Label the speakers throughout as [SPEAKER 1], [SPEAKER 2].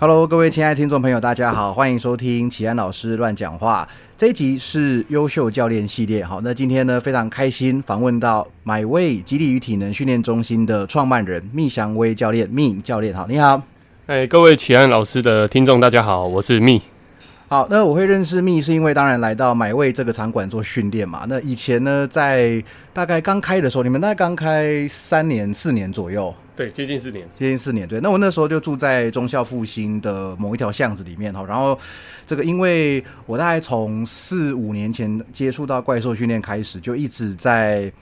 [SPEAKER 1] Hello，各位亲爱的听众朋友，大家好，欢迎收听启安老师乱讲话。这一集是优秀教练系列。好，那今天呢非常开心访问到买位激励与体能训练中心的创办人密祥威教练，密教练好，你好。
[SPEAKER 2] 哎，各位启安老师的听众，大家好，我是密。
[SPEAKER 1] 好，那我会认识密是因为当然来到买位这个场馆做训练嘛。那以前呢，在大概刚开的时候，你们大概刚开三年四年左右。
[SPEAKER 2] 对，接近四年，
[SPEAKER 1] 接近四年。对，那我那时候就住在忠孝复兴的某一条巷子里面哈。然后，这个因为我大概从四五年前接触到怪兽训练开始，就一直在。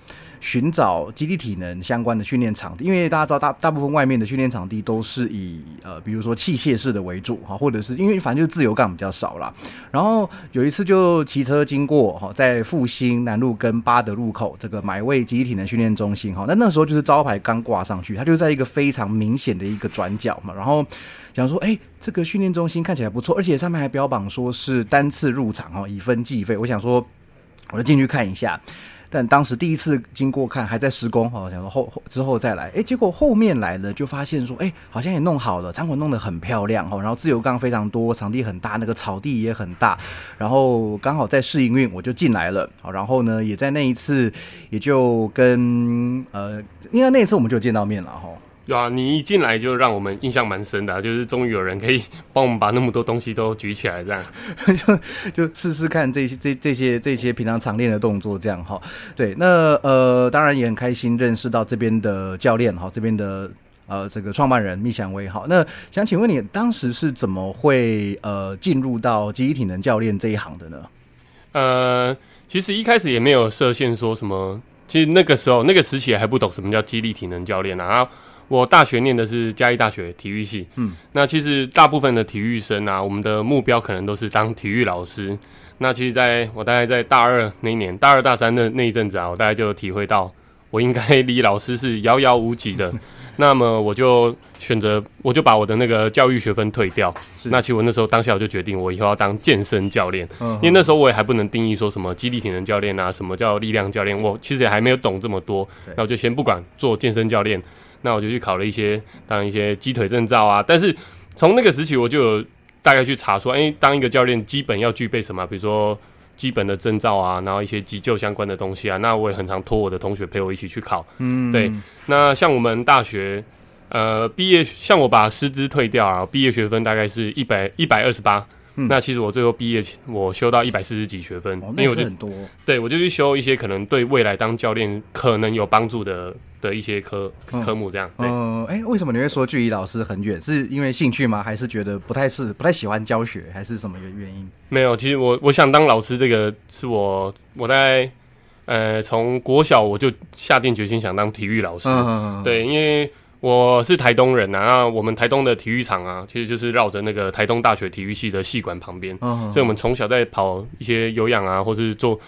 [SPEAKER 1] 寻找基地体能相关的训练场地，因为大家知道大大部分外面的训练场地都是以呃，比如说器械式的为主哈，或者是因为反正就是自由杠比较少啦。然后有一次就骑车经过哈，在复兴南路跟八德路口这个买位基地体能训练中心哈，那那时候就是招牌刚挂上去，它就在一个非常明显的一个转角嘛。然后想说，哎，这个训练中心看起来不错，而且上面还标榜说是单次入场哈，以分计费。我想说，我就进去看一下。但当时第一次经过看还在施工哈，想说后之后再来，哎，结果后面来了就发现说，哎，好像也弄好了，场馆弄得很漂亮哈，然后自由杠非常多，场地很大，那个草地也很大，然后刚好在试营运，我就进来了，然后呢，也在那一次也就跟呃，应该那一次我们就见到面了哈。
[SPEAKER 2] 对啊，你一进来就让我们印象蛮深的，就是终于有人可以帮我们把那么多东西都举起来，这样
[SPEAKER 1] 就就试试看这些这这些这些平常常练的动作，这样哈。对，那呃，当然也很开心认识到这边的教练哈，这边的呃这个创办人密祥威哈。那想请问你当时是怎么会呃进入到集体能教练这一行的呢？
[SPEAKER 2] 呃，其实一开始也没有设限说什么，其实那个时候那个时期还不懂什么叫激励体能教练啊。我大学念的是嘉义大学体育系，嗯，那其实大部分的体育生啊，我们的目标可能都是当体育老师。那其实在我大概在大二那一年，大二大三的那一阵子啊，我大概就体会到，我应该离老师是遥遥无期的。那么我就选择，我就把我的那个教育学分退掉。那其实我那时候当下我就决定，我以后要当健身教练。嗯，因为那时候我也还不能定义说什么激励体能教练啊，什么叫力量教练，我其实也还没有懂这么多。那我就先不管做健身教练。那我就去考了一些当一些鸡腿证照啊，但是从那个时期我就有大概去查说，哎，当一个教练基本要具备什么？比如说基本的证照啊，然后一些急救相关的东西啊。那我也很常托我的同学陪我一起去考。嗯，对。那像我们大学，呃，毕业像我把师资退掉啊，毕业学分大概是一百一百二十八。那其实我最后毕业，我修到一百四十几学分，
[SPEAKER 1] 因为我就很多。
[SPEAKER 2] 对，我就去修一些可能对未来当教练可能有帮助的的一些科科目，这样。
[SPEAKER 1] 嗯，哎，为什么你会说距离老师很远？是因为兴趣吗？还是觉得不太是不太喜欢教学，还是什么原原因？
[SPEAKER 2] 没有，其实我我想当老师，这个是我我在呃从国小我就下定决心想当体育老师。对，因为。我是台东人啊，那我们台东的体育场啊，其实就是绕着那个台东大学体育系的系馆旁边，所以我们从小在跑一些有氧啊，或是做。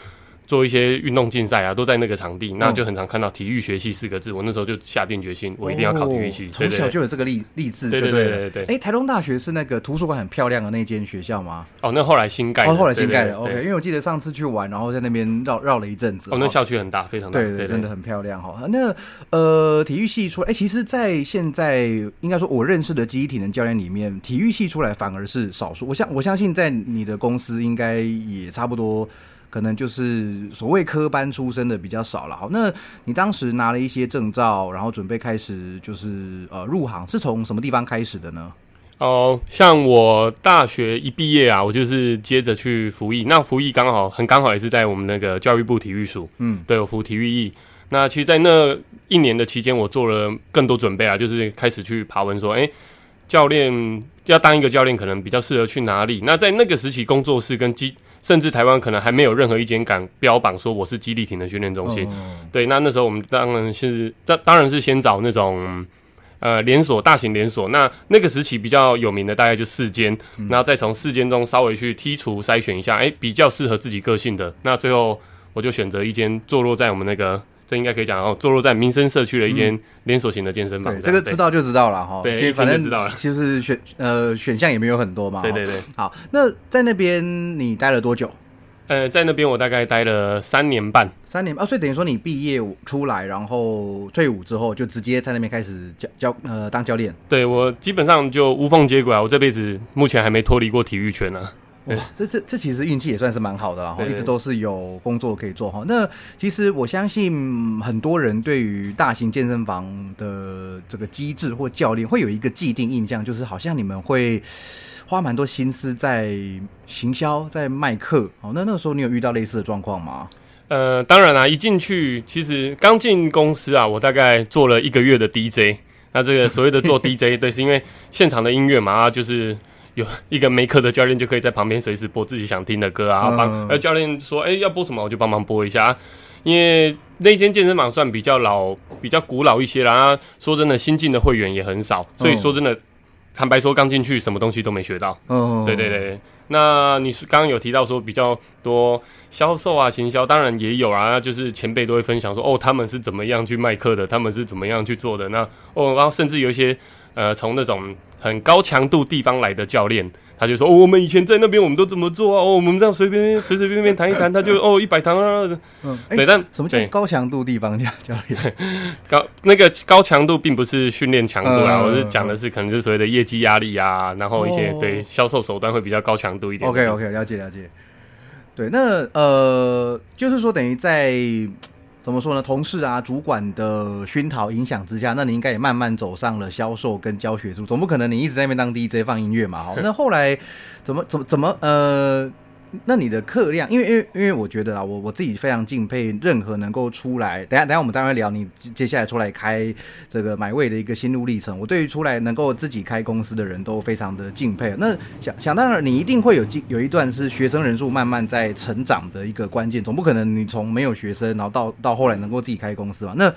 [SPEAKER 2] 做一些运动竞赛啊，都在那个场地，那就很常看到体育学系四个字。我那时候就下定决心，我一定要考体育系。
[SPEAKER 1] 从小就有这个励励志，对对对对。哎，台东大学是那个图书馆很漂亮的那间学校吗？
[SPEAKER 2] 哦，那后来新盖，哦，
[SPEAKER 1] 后来新盖的。OK，因为我记得上次去玩，然后在那边绕绕了一阵子。
[SPEAKER 2] 哦，那校区很大，非常大，
[SPEAKER 1] 对对，真的很漂亮哈。那呃，体育系出来，哎，其实，在现在应该说，我认识的记忆体能教练里面，体育系出来反而是少数。我相我相信，在你的公司应该也差不多。可能就是所谓科班出身的比较少了。好，那你当时拿了一些证照，然后准备开始就是呃入行，是从什么地方开始的呢？
[SPEAKER 2] 哦，像我大学一毕业啊，我就是接着去服役。那服役刚好很刚好也是在我们那个教育部体育署，嗯，对，我服体育役。那其实，在那一年的期间，我做了更多准备啊，就是开始去爬文说，哎，教练要当一个教练，可能比较适合去哪里？那在那个时期，工作室跟基甚至台湾可能还没有任何一间敢标榜说我是基地亭的训练中心。对，那那时候我们当然是当当然是先找那种呃连锁大型连锁。那那个时期比较有名的大概就四间，然后再从四间中稍微去剔除筛选一下，哎，比较适合自己个性的。那最后我就选择一间坐落在我们那个。这应该可以讲哦，坐落在民生社区的一间连锁型的健身房。
[SPEAKER 1] 这个知道就知道了哈。
[SPEAKER 2] 对，
[SPEAKER 1] 反正
[SPEAKER 2] 知道了。
[SPEAKER 1] 其实选呃选项也没有很多嘛。
[SPEAKER 2] 对对对。
[SPEAKER 1] 好，那在那边你待了多久？
[SPEAKER 2] 呃，在那边我大概待了三年半，
[SPEAKER 1] 三年啊，所以等于说你毕业出来，然后退伍之后就直接在那边开始教教呃当教练。
[SPEAKER 2] 对我基本上就无缝接轨啊，我这辈子目前还没脱离过体育圈呢。
[SPEAKER 1] 哇，这这这其实运气也算是蛮好的，然后一直都是有工作可以做哈。那其实我相信很多人对于大型健身房的这个机制或教练会有一个既定印象，就是好像你们会花蛮多心思在行销、在卖课。哦，那那个时候你有遇到类似的状况吗？
[SPEAKER 2] 呃，当然啦、一进去其实刚进公司啊，我大概做了一个月的 DJ。那这个所谓的做 DJ，对，是因为现场的音乐嘛，啊就是有一个没课的教练就可以在旁边随时播自己想听的歌啊，
[SPEAKER 1] 嗯
[SPEAKER 2] 帮呃教练说，哎、要播什么我就帮忙播一下。啊因为那间健身房算比较老、比较古老一些啦，啊说真的，新进的会员也很少，所以
[SPEAKER 1] 嗯
[SPEAKER 2] 说真的，坦白说，刚进去什么东西都没学到。
[SPEAKER 1] 嗯，
[SPEAKER 2] 对对对，那你是刚刚有提到说比较多销售啊、行销，当然也有啊，就是前辈都会分享说，哦，他们是怎么样去卖课的，他们是怎么样去做的。那哦，然后甚至有一些呃，从那种很高强度地方来的教练，他就说，哦，我们以前在那边我们都怎么做啊？哦，我们这样随便随随便便谈一谈，他就哦一百堂啊，
[SPEAKER 1] 嗯，哎
[SPEAKER 2] 对但
[SPEAKER 1] 什么叫高强度地方教教练？
[SPEAKER 2] 高那个高强度并不是训练强度啊，
[SPEAKER 1] 嗯
[SPEAKER 2] 我是讲的是可能就是所谓的业绩压力啊，然后一些、
[SPEAKER 1] 哦
[SPEAKER 2] 对销售手段会比较高强度一点。
[SPEAKER 1] OK OK，了解了解。对，那呃，就是说等于在怎么说呢，同事啊、主管的熏陶影响之下，那你应该也慢慢走上了销售跟教学路，总不可能你一直在那边当 DJ 放音乐嘛？好，那后来怎么怎么怎么呃？那你的课量，因为因为因为我觉得啊，我我自己非常敬佩任何能够出来，等下等下我们待会聊你接接下来出来开这个买位的一个心路历程。我对于出来能够自己开公司的人都非常的敬佩。那想想当然，你一定会有经有一段是学生人数慢慢在成长的一个关键，总不可能你从没有学生，然后到到后来能够自己开公司嘛？那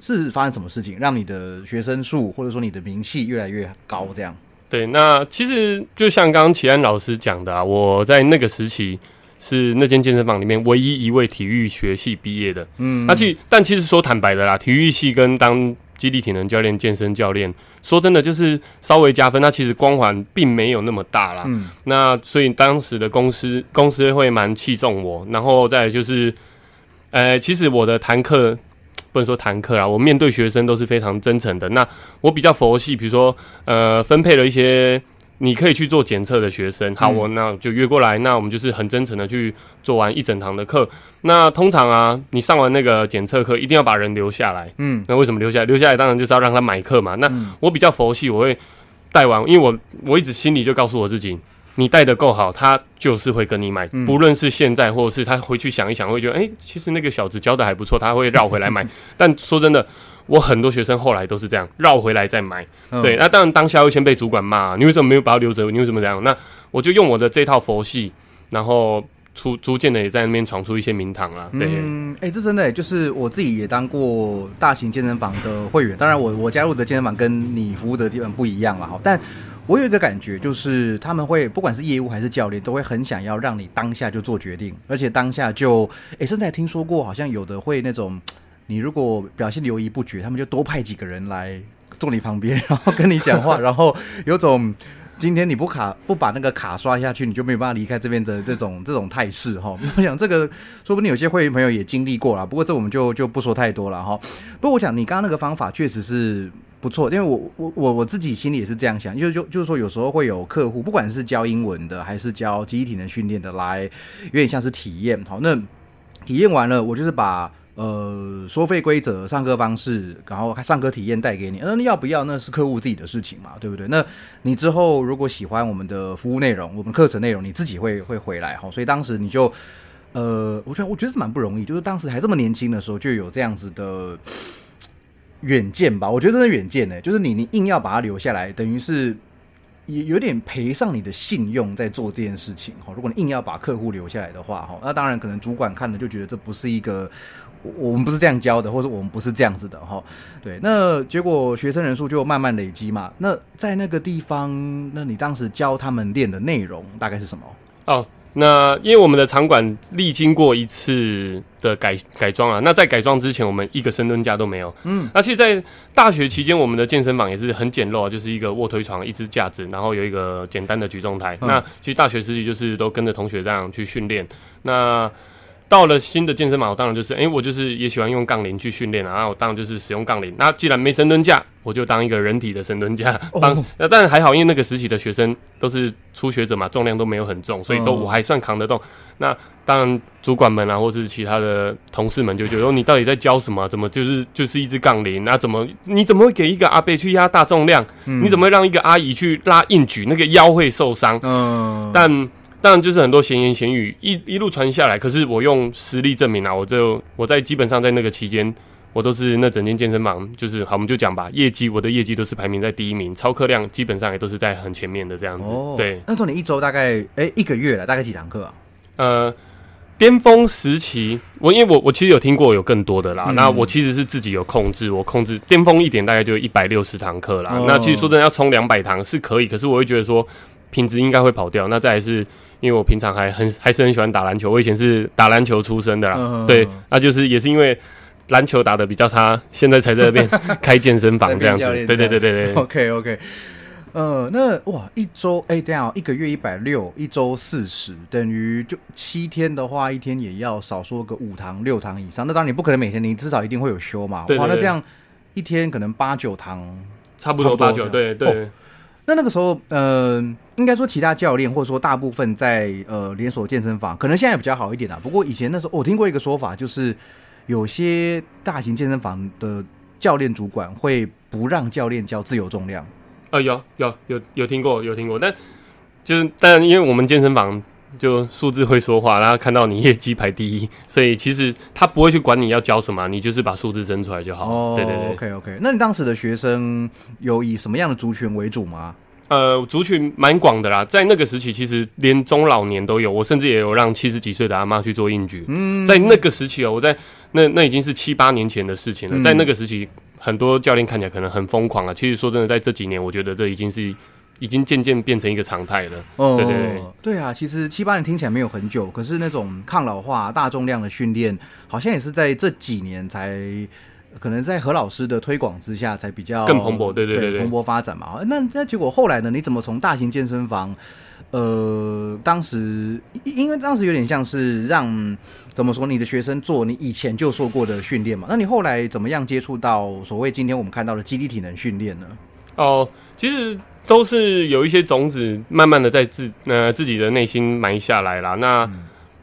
[SPEAKER 1] 是发生什么事情让你的学生数或者说你的名气越来越高？这样？
[SPEAKER 2] 对，那其实就像刚刚齐安老师讲的啊，我在那个时期是那间健身房里面唯一一位体育学系毕业的。
[SPEAKER 1] 嗯
[SPEAKER 2] 那其但其实说坦白的啦，体育系跟当基地体能教练、健身教练，说真的就是稍微加分，那其实光环并没有那么大啦。
[SPEAKER 1] 嗯
[SPEAKER 2] 那所以当时的公司公司会蛮器重我，然后再来就是，呃，其实我的谈课不能说谈课啦，我面对学生都是非常真诚的。那我比较佛系，比如说呃，分配了一些你可以去做检测的学生，好，
[SPEAKER 1] 嗯
[SPEAKER 2] 我那就约过来，那我们就是很真诚的去做完一整堂的课。那通常啊，你上完那个检测课，一定要把人留下来。
[SPEAKER 1] 嗯
[SPEAKER 2] 那为什么留下来？留下来当然就是要让他买课嘛。那
[SPEAKER 1] 嗯
[SPEAKER 2] 我比较佛系，我会带完，因为我我一直心里就告诉我自己，你带的够好，他就是会跟你买，
[SPEAKER 1] 嗯
[SPEAKER 2] 不论是现在或者是他回去想一想，会觉得，哎、其实那个小子教的还不错，他会绕回来买。但说真的，我很多学生后来都是这样绕回来再买。
[SPEAKER 1] 嗯
[SPEAKER 2] 对，那当然当下会先被主管骂，你为什么没有把它留着？你为什么这样？那我就用我的这套佛系，然后逐逐渐的也在那边闯出一些名堂啦。对，
[SPEAKER 1] 嗯，哎、这真的、欸、就是我自己也当过大型健身房的会员，当然我我加入的健身房跟你服务的地方不一样了哈，但我有一个感觉，就是他们会不管是业务还是教练，都会很想要让你当下就做决定，而且当下就，哎、甚至还听说过，好像有的会那种，你如果表现犹豫不决，他们就多派几个人来坐你旁边，然后跟你讲话，然后有种。今天你不卡不把那个卡刷下去，你就没有办法离开这边的这种 这种态势哈。我想这个说不定有些会员朋友也经历过啦，不过这我们就就不说太多了哈。不过我想你刚刚那个方法确实是不错，因为我我我我自己心里也是这样想，就就就是说有时候会有客户，不管是教英文的还是教集体能训练的，来有点像是体验。好，那体验完了，我就是把。呃，收费规则、上课方式，然后上课体验带给你，那要不要那是客户自己的事情嘛，对不对？那你之后如果喜欢我们的服务内容、我们课程内容，你自己会会回来哈。所以当时你就，呃，我觉得我觉得是蛮不容易，就是当时还这么年轻的时候就有这样子的远见吧。我觉得真的远见呢，就是你你硬要把它留下来，等于是。也有点赔上你的信用在做这件事情哈。如果你硬要把客户留下来的话哈，那当然可能主管看了就觉得这不是一个我我们不是这样教的，或者我们不是这样子的哈。对，那结果学生人数就慢慢累积嘛。那在那个地方，那你当时教他们练的内容大概是什么？
[SPEAKER 2] 哦，那因为我们的场馆历经过一次的改改装啊，那在改装之前，我们一个深蹲架都没有。嗯，那其实，在大学期间，我们的健身房也是很简陋，就是一个卧推床、一支架子，然后有一个简单的举重台。那其实大学时期就是都跟着同学这样去训练。那到了新的健身房，我当然就是，哎，我就是也喜欢用杠铃去训练啊。然后我当然就是使用杠铃。那既然没深蹲架，我就当一个人体的深蹲架。当那但还好，因为那个时期的学生都是初学者嘛，重量都没有很重，所以都我还算扛得动。那当然主管们啊，或是其他的同事们就觉得，你到底在教什么？怎么就是就是一只杠铃？那怎么你怎么会给一个阿伯去压大重量？你怎么会让一个阿姨去拉硬举？那个腰会受伤。嗯，但。当然，就是很多闲言闲语一一路传下来。可是我用实力证明啊，我就我在基本上在那个期间，我都是那整间健身房，就是好，我们就讲吧，业绩我的业绩都是排名在第一名，超课量基本上也都是在很前面的这样子。对，
[SPEAKER 1] 那时候你一周大概哎一个月了，大概几堂课啊？
[SPEAKER 2] 呃，巅峰时期，我因为我我其实有听过有更多的啦。那我其实是自己有控制，我控制巅峰一点大概就一百六十堂课啦。那其实说真的要冲两百堂是可以，可是我会觉得说品质应该会跑掉。那再来是。因为我平常还很还是很喜欢打篮球，我以前是打篮球出身的啦，对，那就是也是因为篮球打的比较差，现在才在那边开健身房 这样子，对对对对对。
[SPEAKER 1] OK OK，呃，那哇，一周哎，这样一个月一百六，一周四十，等于就七天的话，一天也要少说个五堂六堂以上。那当然你不可能每天，你至少一定会有休嘛。哇，那这样一天可能八九堂，
[SPEAKER 2] 差不多八九，对对。
[SPEAKER 1] 那那个时候，呃，应该说其他教练或者说大部分在呃连锁健身房，可能现在比较好一点啦。不过以前那时候，我听过一个说法，就是有些大型健身房的教练主管会不让教练教自由重量。
[SPEAKER 2] 啊，有有有有听过有听过，但就是但因为我们健身房就数字会说话，然后看到你业绩排第一，所以其实他不会去管你要教什么，你就是把数字争出来就好。哦，对对对
[SPEAKER 1] ，OK OK。那你当时的学生有以什么样的族群为主吗？
[SPEAKER 2] 呃，族群蛮广的啦，在那个时期，其实连中老年都有。我甚至也有让七十几岁的阿妈去做应举。嗯，在那个时期哦，我在那那已经是七八年前的事情了。在那个时期，很多教练看起来可能很疯狂啊。其实说真的，在这几年，我觉得这已经是已经渐渐变成一个常态了。哦，对对对，
[SPEAKER 1] 对啊，其实七八年听起来没有很久，可是那种抗老化、大重量的训练，好像也是在这几年才。可能在何老师的推广之下，才比较
[SPEAKER 2] 更蓬勃，对对对，
[SPEAKER 1] 蓬勃发展嘛。那那结果后来呢？你怎么从大型健身房，呃，当时因为当时有点像是让怎么说，你的学生做你以前就做过的训练嘛？那你后来怎么样接触到所谓今天我们看到的肌力体能训练呢？
[SPEAKER 2] 哦，其实都是有一些种子，慢慢的在自呃自己的内心埋下来啦。那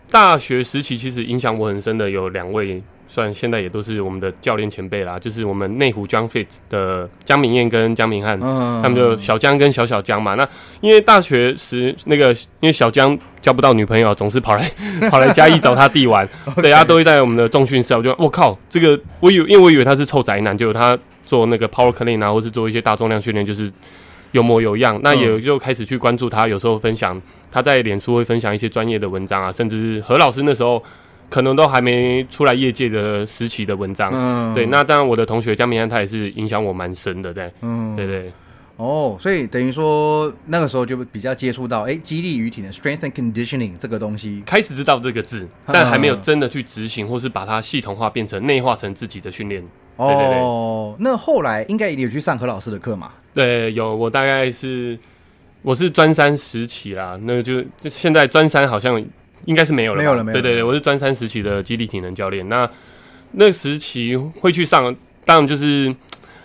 [SPEAKER 2] 大学时期其实影响我很深的有两位。算现在也都是我们的教练前辈啦，就是我们内湖 John Fit 的江明燕跟江明翰，他们就小江跟小小江嘛。那因为大学时那个，因为小江交不到女朋友，总是跑来 跑来嘉义找他弟玩，对，他都会在我们的重训室。我就我靠，这个我以为，因为我以为他是臭宅男，就他做那个 Power Clean 啊，或是做一些大重量训练，就是有模有样。那也就开始去关注他，有时候分享他在脸书会分享一些专业的文章啊，甚至是何老师那时候。可能都还没出来业界的时期的文章，嗯，对，那当然我的同学江明安他也是影响我蛮深的，对，嗯，对对，
[SPEAKER 1] 哦，所以等于说那个时候就比较接触到，哎，激励与体能 （strength and conditioning） 这个东西，
[SPEAKER 2] 开始知道这个字，但还没有真的去执行，或是把它系统化变成内化成自己的训练。
[SPEAKER 1] 哦，那后来应该也有去上何老师的课嘛？
[SPEAKER 2] 对，有，我大概是我是专三时期啦，那就就现在专三好像。应该是没有了，
[SPEAKER 1] 没有了，没有。
[SPEAKER 2] 对对对，我是专三时期的基地体能教练。那那时期会去上，当然就是，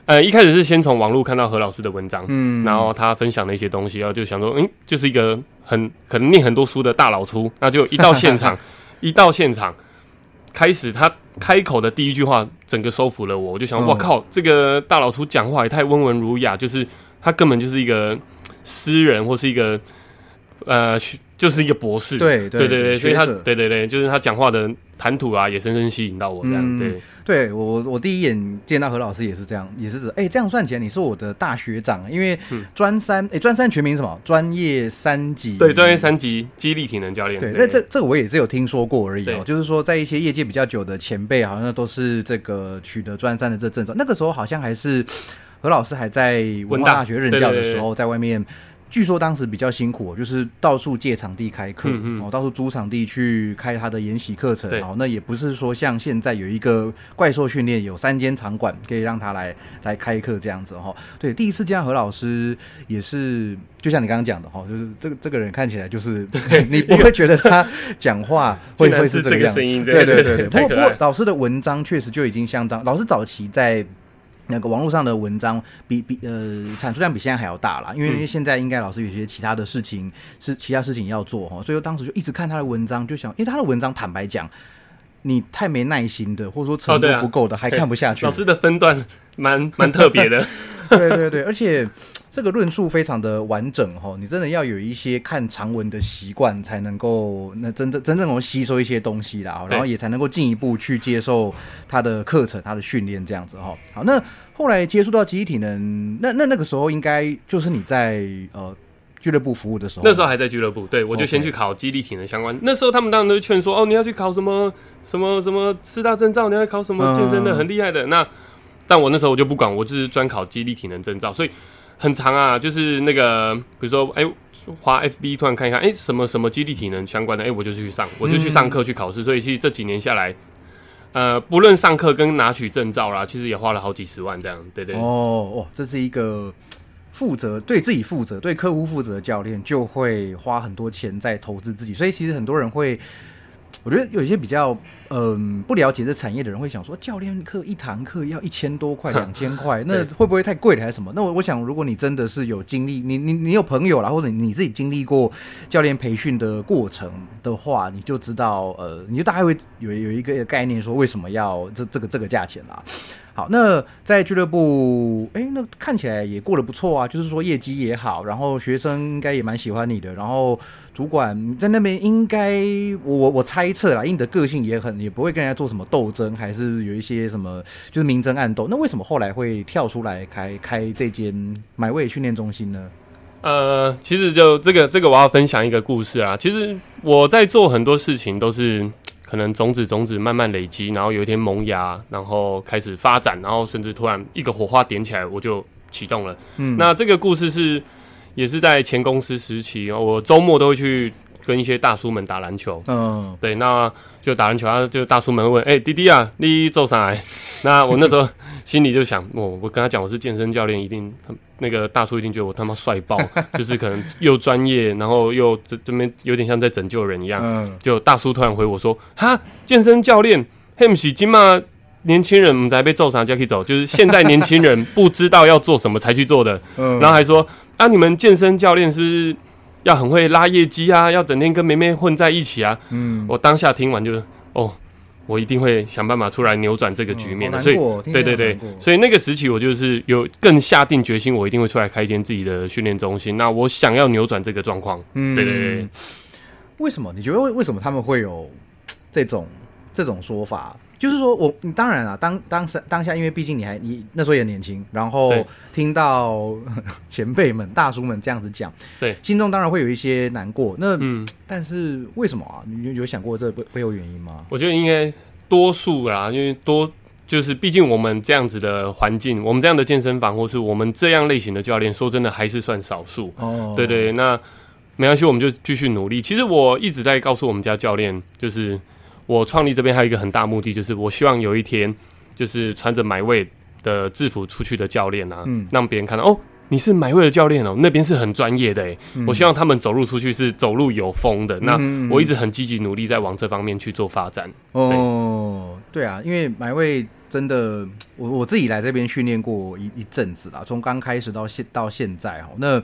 [SPEAKER 2] 呃，一开始是先从网络看到何老师的文章，嗯，然后他分享的一些东西，然后就想说，嗯，就是一个很可能念很多书的大老粗。那就一到现场，一到现场，开始他开口的第一句话，整个收服了我。我就想，我靠，这个大老粗讲话也太温文儒雅，就是他根本就是一个诗人或是一个呃。就是一个博士，
[SPEAKER 1] 对对
[SPEAKER 2] 对对，所以他对对对，就是他讲话的谈吐啊，也深深吸引到我这样。对，
[SPEAKER 1] 对我我第一眼见到何老师也是这样，也是指哎，这样算起来你是我的大学长，因为专三哎，专三全名什么？专业三级？
[SPEAKER 2] 对，专业三级激励体能教练。
[SPEAKER 1] 对，那这这个我也是有听说过而已哦，就是说在一些业界比较久的前辈，好像都是这个取得专三的这证照。那个时候好像还是何老师还在文化大学任教的时候，在外面。据说当时比较辛苦，就是到处借场地开课，
[SPEAKER 2] 嗯嗯
[SPEAKER 1] 哦，到处租场地去开他的研习课程，
[SPEAKER 2] 对
[SPEAKER 1] 哦，那也不是说像现在有一个怪兽训练有三间场馆可以让他来来开课这样子哈、哦。对，第一次见到何老师也是，就像你刚刚讲的哈、哦，就是这个这个人看起来就是 你不会觉得他讲话会会
[SPEAKER 2] 是这个
[SPEAKER 1] 样子
[SPEAKER 2] 声音
[SPEAKER 1] 对
[SPEAKER 2] 对
[SPEAKER 1] 对对对。不过不老师的文章确实就已经相当，老师早期在。那个网络上的文章比比呃产出量比现在还要大啦，因为因为现在应该老师有些其他的事情是其他事情要做哈，所以当时就一直看他的文章，就想，因为他的文章坦白讲，你太没耐心的，或者说程度不够的，还看不下去。
[SPEAKER 2] 老师的分段蛮蛮特别的，
[SPEAKER 1] 对对对，而且这个论述非常的完整哈，你真的要有一些看长文的习惯，才能够那真正真正能够吸收一些东西啦，然后也才能够进一步去接受他的课程、他的训练这样子哈。好，那后来接触到集体体能，那那那个时候应该就是你在呃俱乐部服务的时候，
[SPEAKER 2] 那时候还在俱乐部，对我就先去考激励体能相关。那时候他们当然都劝说，哦，你要去考什么什么什么四大证照，你要考什么健身的，
[SPEAKER 1] 嗯
[SPEAKER 2] 很厉害的。那但我那时候我就不管，我就是专考激励体能证照，所以很长啊。就是那个比如说，哎、滑 FB 突然看一看，哎、什么什么激励体能相关的，哎、我就去上，我就去上课去考试。所以其实这几年下来。呃，不论上课跟拿取证照啦，其实也花了好几十万这样，对对
[SPEAKER 1] 哦哦，这是一个负责对自己负责、对客户负责的教练，就会花很多钱在投资自己。所以其实很多人会，我觉得有一些比较嗯、不了解这产业的人会想说，教练课一堂课要一千多块、两千块，那会不会太贵了还是什么？那我我想，如果你真的是有经历，你你你有朋友啦，或者你自己经历过教练培训的过程的话，你就知道，呃，你就大概会有有一个概念，说为什么要这这个这个价钱啦。好，那在俱乐部，哎、那看起来也过得不错啊，就是说业绩也好，然后学生应该也蛮喜欢你的，然后主管在那边应该，我我我猜测啦，因为你的个性也很，也不会跟人家做什么斗争，还是有一些什么就是明争暗斗。那为什么后来会跳出来开开这间买位训练中心呢？
[SPEAKER 2] 呃，其实就这个这个，我要分享一个故事啊。其实我在做很多事情都是可能种子种子慢慢累积，然后有一天萌芽，然后开始发展，然后甚至突然一个火花点起来，我就启动了。
[SPEAKER 1] 嗯，
[SPEAKER 2] 那这个故事是也是在前公司时期，我周末都会去跟一些大叔们打篮球。
[SPEAKER 1] 嗯
[SPEAKER 2] 对，那就打篮球，然后就大叔们问：“哎、弟弟啊，你做啥来？” 那我那时候心里就想，我我跟他讲我是健身教练，一定他那个大叔一定觉得我他妈帅爆，就是可能又专业，然后又这这边有点像在拯救人一样。
[SPEAKER 1] 嗯
[SPEAKER 2] 就大叔突然回我说：“哈，健身教练，嘿，不是今嘛年轻人们才被揍啥就可以走，就是现在年轻人不知道要做什么才去做的。”
[SPEAKER 1] 嗯，
[SPEAKER 2] 然后还说啊，你们健身教练是不是要很会拉业绩啊？要整天跟梅梅混在一起啊？
[SPEAKER 1] 嗯，
[SPEAKER 2] 我当下听完就是哦，我一定会想办法出来扭转这个局面的。所以，对对对所以那个时期我就是有更下定决心，我一定会出来开一间自己的训练中心。那我想要扭转这个状况，
[SPEAKER 1] 嗯
[SPEAKER 2] 对对对。
[SPEAKER 1] 为什么？你觉得为为什么他们会有这种这种说法？就是说我，你当然啊，当当时当下，因为毕竟你还你那时候也年轻，然后
[SPEAKER 2] 对
[SPEAKER 1] 听到 前辈们、大叔们这样子讲，
[SPEAKER 2] 对，
[SPEAKER 1] 心中当然会有一些难过。那、
[SPEAKER 2] 嗯，
[SPEAKER 1] 但是为什么啊？你有有想过这背背后原因吗？
[SPEAKER 2] 我觉得应该多数啦，因为多就是毕竟我们这样子的环境，我们这样的健身房，或是我们这样类型的教练，说真的还是算少数。
[SPEAKER 1] 哦，
[SPEAKER 2] 对对，那没关系，我们就继续努力。其实我一直在告诉我们家教练，就是我创立这边还有一个很大目的，就是我希望有一天，就是穿着买位的制服出去的教练啊，
[SPEAKER 1] 嗯
[SPEAKER 2] 让别人看到哦。你是买位的教练哦，那边是很专业的诶。我希望他们走路出去是走路有风的。那我一直很积极努力在往这方面去做发展。
[SPEAKER 1] 哦，对啊，因为买位真的，我我自己来这边训练过一一阵子啦，从刚开始到现到现在哦，那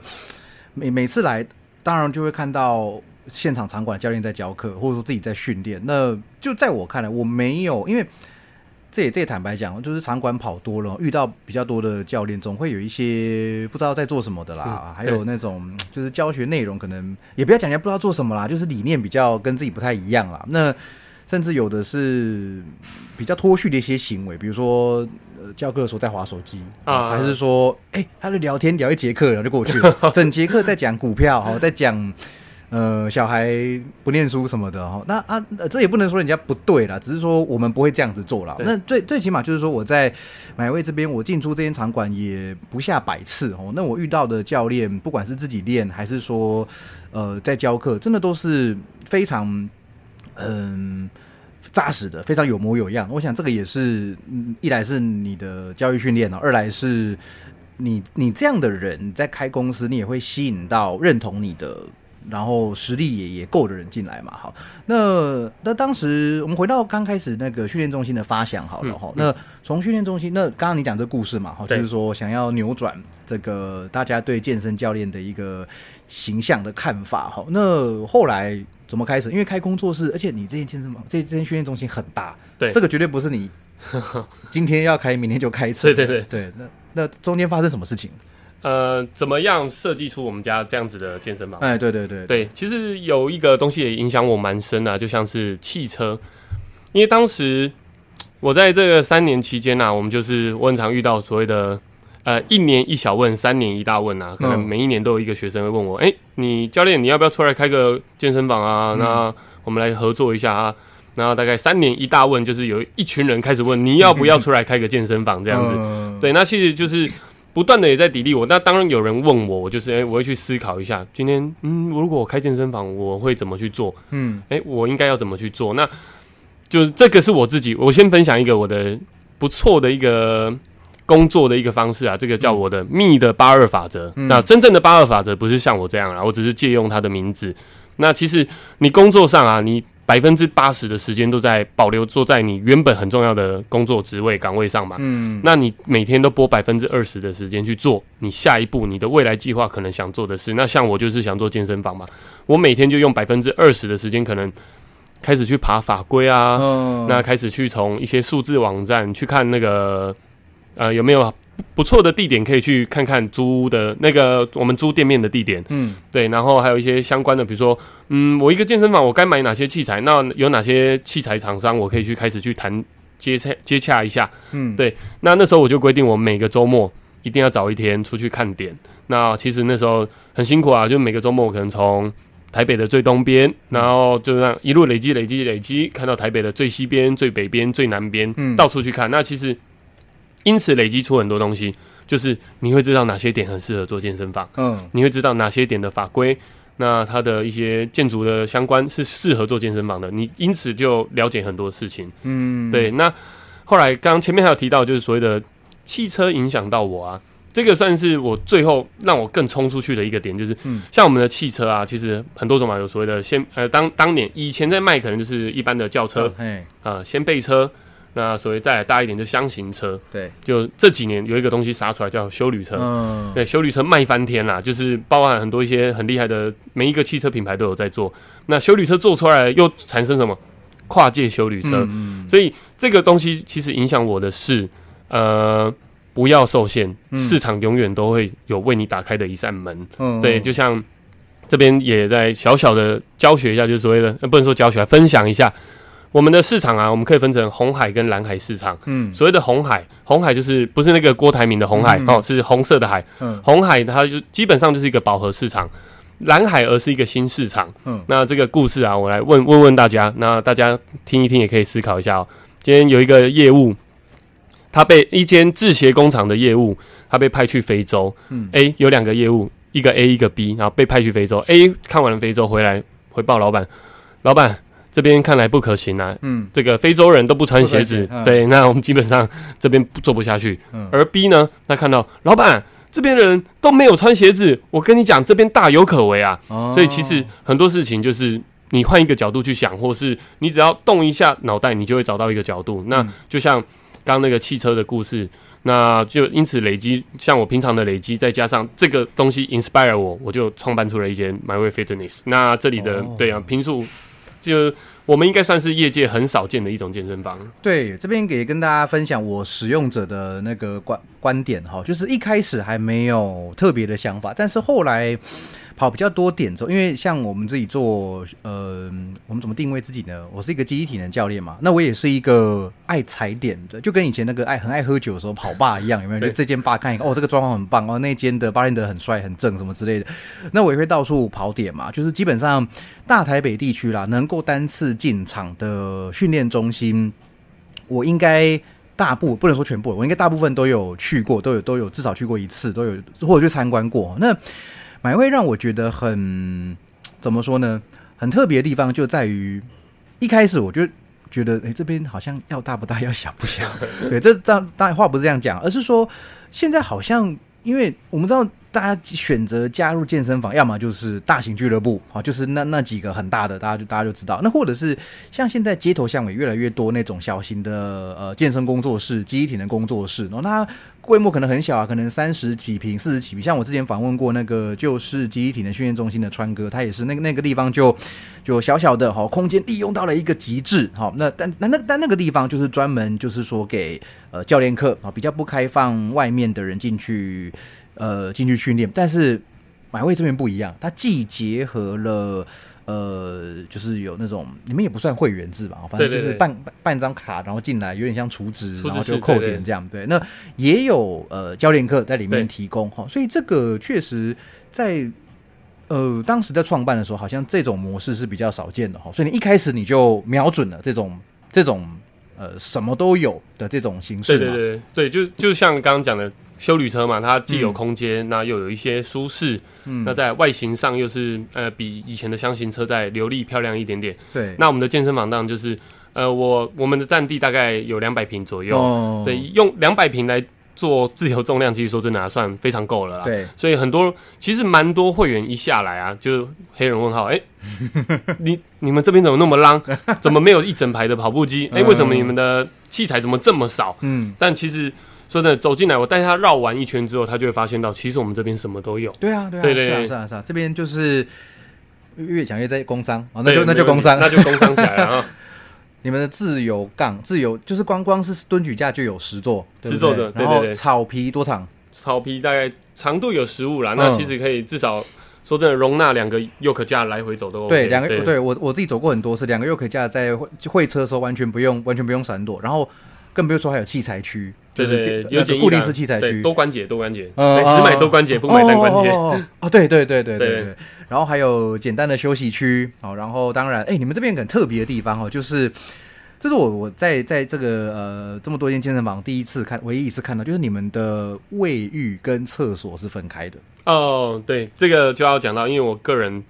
[SPEAKER 1] 每每次来，当然就会看到现场场馆教练在教课，或者说自己在训练。那就在我看来，我没有，因为这也这也坦白讲，就是场馆跑多了，遇到比较多的教练，总会有一些不知道在做什么的啦，
[SPEAKER 2] 嗯
[SPEAKER 1] 还有那种就是教学内容可能也不要讲人家不知道做什么啦，就是理念比较跟自己不太一样啦。那甚至有的是比较脱序的一些行为，比如说呃教课的时候在划手机
[SPEAKER 2] 啊
[SPEAKER 1] 还是说哎、他就聊天聊一节课然后就过去了，整节课在讲股票，哦，在讲呃，小孩不念书什么的哈，那啊，这也不能说人家不对啦，只是说我们不会这样子做啦。那最最起码就是说，我在买位这边，我进出这间场馆也不下百次哦。那我遇到的教练，不管是自己练还是说呃在教课，真的都是非常嗯扎实的，非常有模有样。我想这个也是一来是你的教育训练哦，二来是你你这样的人在开公司，你也会吸引到认同你的。然后实力也也够的人进来嘛，好，那那当时我们回到刚开始那个训练中心的发想好了哈，那从训练中心，那刚刚你讲这故事嘛，哈，就是说想要扭转这个大家对健身教练的一个形象的看法哈，那后来怎么开始？因为开工作室，而且你这间健身房、这这间训练中心很大，
[SPEAKER 2] 对，
[SPEAKER 1] 这个绝对不是你今天要开，明天就开车，
[SPEAKER 2] 对对对。
[SPEAKER 1] 对，那那中间发生什么事情？
[SPEAKER 2] 呃，怎么样设计出我们家这样子的健身房？
[SPEAKER 1] 哎，对对对
[SPEAKER 2] 对，其实有一个东西也影响我蛮深的，就像是汽车，因为当时我在这个三年期间呐，我们就是我很常遇到所谓的呃一年一小问，三年一大问啊，可能每一年都有一个学生会问我，哎，你教练你要不要出来开个健身房啊？那我们来合作一下啊。然后大概三年一大问，就是有一群人开始问你要不要出来开个健身房这样子。对，那其实就是。不断的也在砥砺我，那当然有人问我，我就是哎，我会去思考一下，今天嗯，如果我开健身房，我会怎么去做？嗯，哎，我应该要怎么去做？那就是这个是我自己，我先分享一个我的不错的一个工作的一个方式啊，这个叫我的密的八二法则。那真正的八二法则不是像我这样啊，我只是借用它的名字。那其实你工作上啊，你。百分之八十的时间都在保留坐在你原本很重要的工作职位岗位上嘛？嗯，那你每天都拨百分之二十的时间去做你下一步你的未来计划可能想做的事。那像我就是想做健身房嘛，我每天就用百分之二十的时间，可能开始去爬法规啊，那开始去从一些数字网站去看那个呃有没有。不错的地点可以去看看租的那个我们租店面的地点，嗯，对，然后还有一些相关的，比如说，嗯，我一个健身房我该买哪些器材？那有哪些器材厂商我可以去开始去谈接洽接洽一下，嗯，对，那那时候我就规定我每个周末一定要早一天出去看点。那其实那时候很辛苦啊，就每个周末我可能从台北的最东边，然后就让一路累积累积累积，看到台北的最西边、最北边、最南边，嗯，到处去看。那其实。因此累积出很多东西，就是你会知道哪些点很适合做健身房，嗯，你会知道哪些点的法规，那它的一些建筑的相关是适合做健身房的，你因此就了解很多事情，嗯，对。那后来刚刚前面还有提到，就是所谓的汽车影响到我啊，这个算是我最后让我更冲出去的一个点，就是像我们的汽车啊，其实很多种嘛，有所谓的先呃当当年以前在卖可能就是一般的轿车，哎啊先备车。那所谓再来大一点就箱型车，
[SPEAKER 1] 对，
[SPEAKER 2] 就这几年有一个东西杀出来叫修旅车，嗯，对，修旅车卖翻天啦，就是包含很多一些很厉害的，每一个汽车品牌都有在做。那修旅车做出来又产生什么跨界修旅车？所以这个东西其实影响我的是，呃，不要受限，市场永远都会有为你打开的一扇门。嗯，对，就像这边也在小小的教学一下，就是所谓的不能说教学，分享一下。我们的市场啊，我们可以分成红海跟蓝海市场。嗯，所谓的红海，红海就是不是那个郭台铭的红海哦，是红色的海。嗯，红海它就基本上就是一个饱和市场，蓝海而是一个新市场。嗯，那这个故事啊，我来问问问大家，那大家听一听也可以思考一下哦。今天有一个业务，他被一间制鞋工厂的业务，他被派去非洲。嗯，A 有两个业务，一个 A 一个 B，然后被派去非洲。A 看完了非洲回来，回报老板，老板。这边看来不可行啊，嗯，这个非洲人都不穿鞋子，对，那我们基本上这边做不下去。而 B 呢，他看到老板这边的人都没有穿鞋子，我跟你讲，这边大有可为啊。所以其实很多事情就是你换一个角度去想，或是你只要动一下脑袋，你就会找到一个角度。那就像刚那个汽车的故事，那就因此累积，像我平常的累积，再加上这个东西 inspire 我，我就创办出了一间 My Way Fitness。那这里的对啊，平数。就我们应该算是业界很少见的一种健身房。
[SPEAKER 1] 对，这边给跟大家分享我使用者的那个观观点哈，就是一开始还没有特别的想法，但是后来。跑比较多点之后，因为像我们自己做，呃，我们怎么定位自己呢？我是一个记忆体能教练嘛，那我也是一个爱踩点的，就跟以前那个爱很爱喝酒的时候跑吧一样，有没有？就这间吧看一看，哦，这个装潢很棒哦，那间的巴林德很帅很正什么之类的，那我也会到处跑点嘛，就是基本上大台北地区啦，能够单次进场的训练中心，我应该。大部不能说全部，我应该大部分都有去过，都有都有至少去过一次，都有或者去参观过。那买会让我觉得很怎么说呢？很特别的地方就在于一开始我就觉得，哎，这边好像要大不大，要小不小。对，这这当然话不是这样讲，而是说现在好像因为我们知道。大家选择加入健身房，要么就是大型俱乐部，好，就是那那几个很大的，大家就大家就知道。那或者是像现在街头巷尾越来越多那种小型的呃健身工作室、机体的工作室，然后它规模可能很小啊，可能三十几平、四十几平。像我之前访问过那个就是集体体能训练中心的川哥，他也是那个那个地方就就小小的，好，空间利用到了一个极致，好，那但那那但那个地方就是专门就是说给呃教练课啊，比较不开放外面的人进去。呃，进去训练，但是买位这边不一样，它既结合了呃，就是有那种你们也不算会员制吧，反正就是办办张卡，然后进来有点像储值，然后就扣点这样。对，那也有呃教练课在里面提供哈，所以这个确实在呃当时在创办的时候，好像这种模式是比较少见的哈。所以你一开始你就瞄准了这种这种呃什么都有的这种形式，
[SPEAKER 2] 对对对对，就就像刚刚讲的。修旅车嘛，它既有空间，那又有一些舒适，那在外形上又是呃比以前的箱型车在流利漂亮一点点。
[SPEAKER 1] 对，
[SPEAKER 2] 那我们的健身房当然就是呃我我们的占地大概有两百平左右，对，用两百平来做自由重量，其实说真的还算非常够了啦。
[SPEAKER 1] 对，
[SPEAKER 2] 所以很多其实蛮多会员一下来啊，就黑人问号，哎，你你们这边怎么那么浪？怎么没有一整排的跑步机？哎，为什么你们的器材怎么这么少？嗯，但其实。说的走进来，我带他绕完一圈之后，他就会发现到，其实我们这边什么都有。
[SPEAKER 1] 对啊，对啊，是啊，是啊，是啊，这边就是越讲越在工商啊，那就那就工商，
[SPEAKER 2] 那就工商起来了。
[SPEAKER 1] 你们的自由杠，自由就是光光是蹲举架就有十座，
[SPEAKER 2] 十座的，
[SPEAKER 1] 然后草皮多长？
[SPEAKER 2] 草皮大概长度有十五啦，那其实可以至少说真的容纳两个右可架来回走都。
[SPEAKER 1] 对，两个对我我自己走过很多次，两个右可架在会车的时候完全不用完全不用闪躲，然后更不用说还有器材区。
[SPEAKER 2] 对对，有
[SPEAKER 1] 固定式器材区，
[SPEAKER 2] 多关节，多关节，只买多关节，不买单关节。
[SPEAKER 1] 哦，对对对对对对。然后还有简单的休息区哦，然后当然，哎，你们这边很特别的地方哦，就是这是我我在在这个呃这么多间健身房第一次看，唯一一次看到，就是你们的卫浴跟厕所是分开的。
[SPEAKER 2] 哦，对，这个就要讲到，因为我个人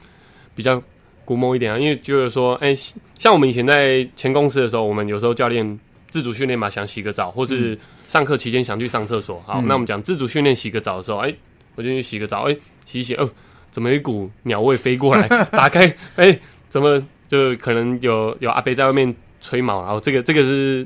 [SPEAKER 2] 比较古某一点啊，因为就是说，哎，像我们以前在前公司的时候，我们有时候教练自主训练嘛，想洗个澡，或是上课期间想去上厕所，好，那我们讲自主训练洗个澡的时候，哎，我就去洗个澡，哎，洗洗，哦，怎么一股鸟味飞过来？打开，哎，怎么就可能有有阿伯在外面吹毛？然后这个这个是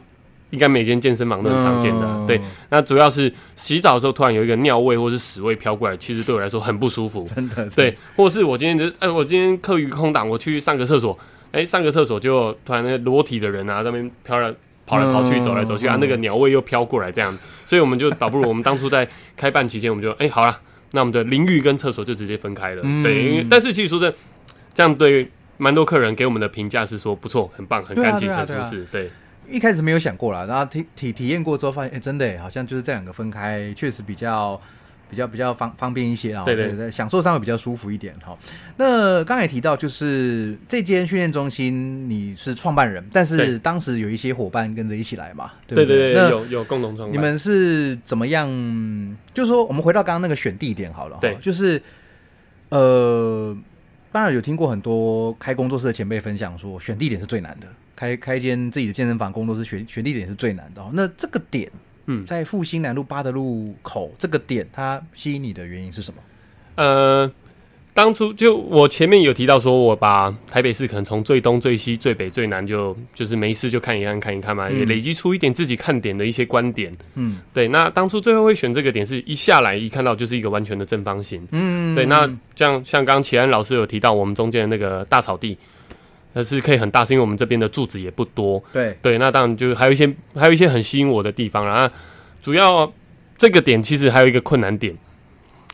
[SPEAKER 2] 应该每间健身房都很常见的，对。那主要是洗澡的时候突然有一个尿味或是屎味飘过来，其实对我来说很不舒服，
[SPEAKER 1] 真的。
[SPEAKER 2] 对，或是我今天就哎，我今天课余空档，我去上个厕所，哎，上个厕所就突然那裸体的人啊，那边飘了。跑来跑去，走来走去啊，那个鸟味又飘过来，这样，所以我们就倒不如我们当初在开办期间，我们就哎好了，那我们的淋浴跟厕所就直接分开了。对，因为但是其实说的这样对蛮多客人给我们的评价是说不错，很棒，很干净，很舒适。对，
[SPEAKER 1] 一开始没有想过啦，然后体体体验过之后发现，哎，真的好像就是这两个分开，确实比较。比较比较方方便一些啊，
[SPEAKER 2] 对对对，
[SPEAKER 1] 享受上会比较舒服一点哈。那刚才提到就是这间训练中心你是创办人，但是当时有一些伙伴跟着一起来嘛，对
[SPEAKER 2] 对对？有有共同创办。
[SPEAKER 1] 你们是怎么样？就是说，我们回到刚刚那个选地点好了，
[SPEAKER 2] 对，
[SPEAKER 1] 就是呃，当然有听过很多开工作室的前辈分享说，选地点是最难的，开开一间自己的健身房工作室选选地点是最难的。那这个点。嗯，在复兴南路八德路口这个点，它吸引你的原因是什么？
[SPEAKER 2] 呃，当初就我前面有提到说，我把台北市可能从最东、最西、最北、最南，就就是没事就看一看，看一看嘛，也累积出一点自己看点的一些观点。嗯，对。那当初最后会选这个点，是一下来一看到就是一个完全的正方形。嗯，对。那像像刚刚齐安老师有提到，我们中间的那个大草地。那是可以很大，是因为我们这边的柱子也不多。
[SPEAKER 1] 对
[SPEAKER 2] 对，那当然就是还有一些还有一些很吸引我的地方。然后主要这个点其实还有一个困难点，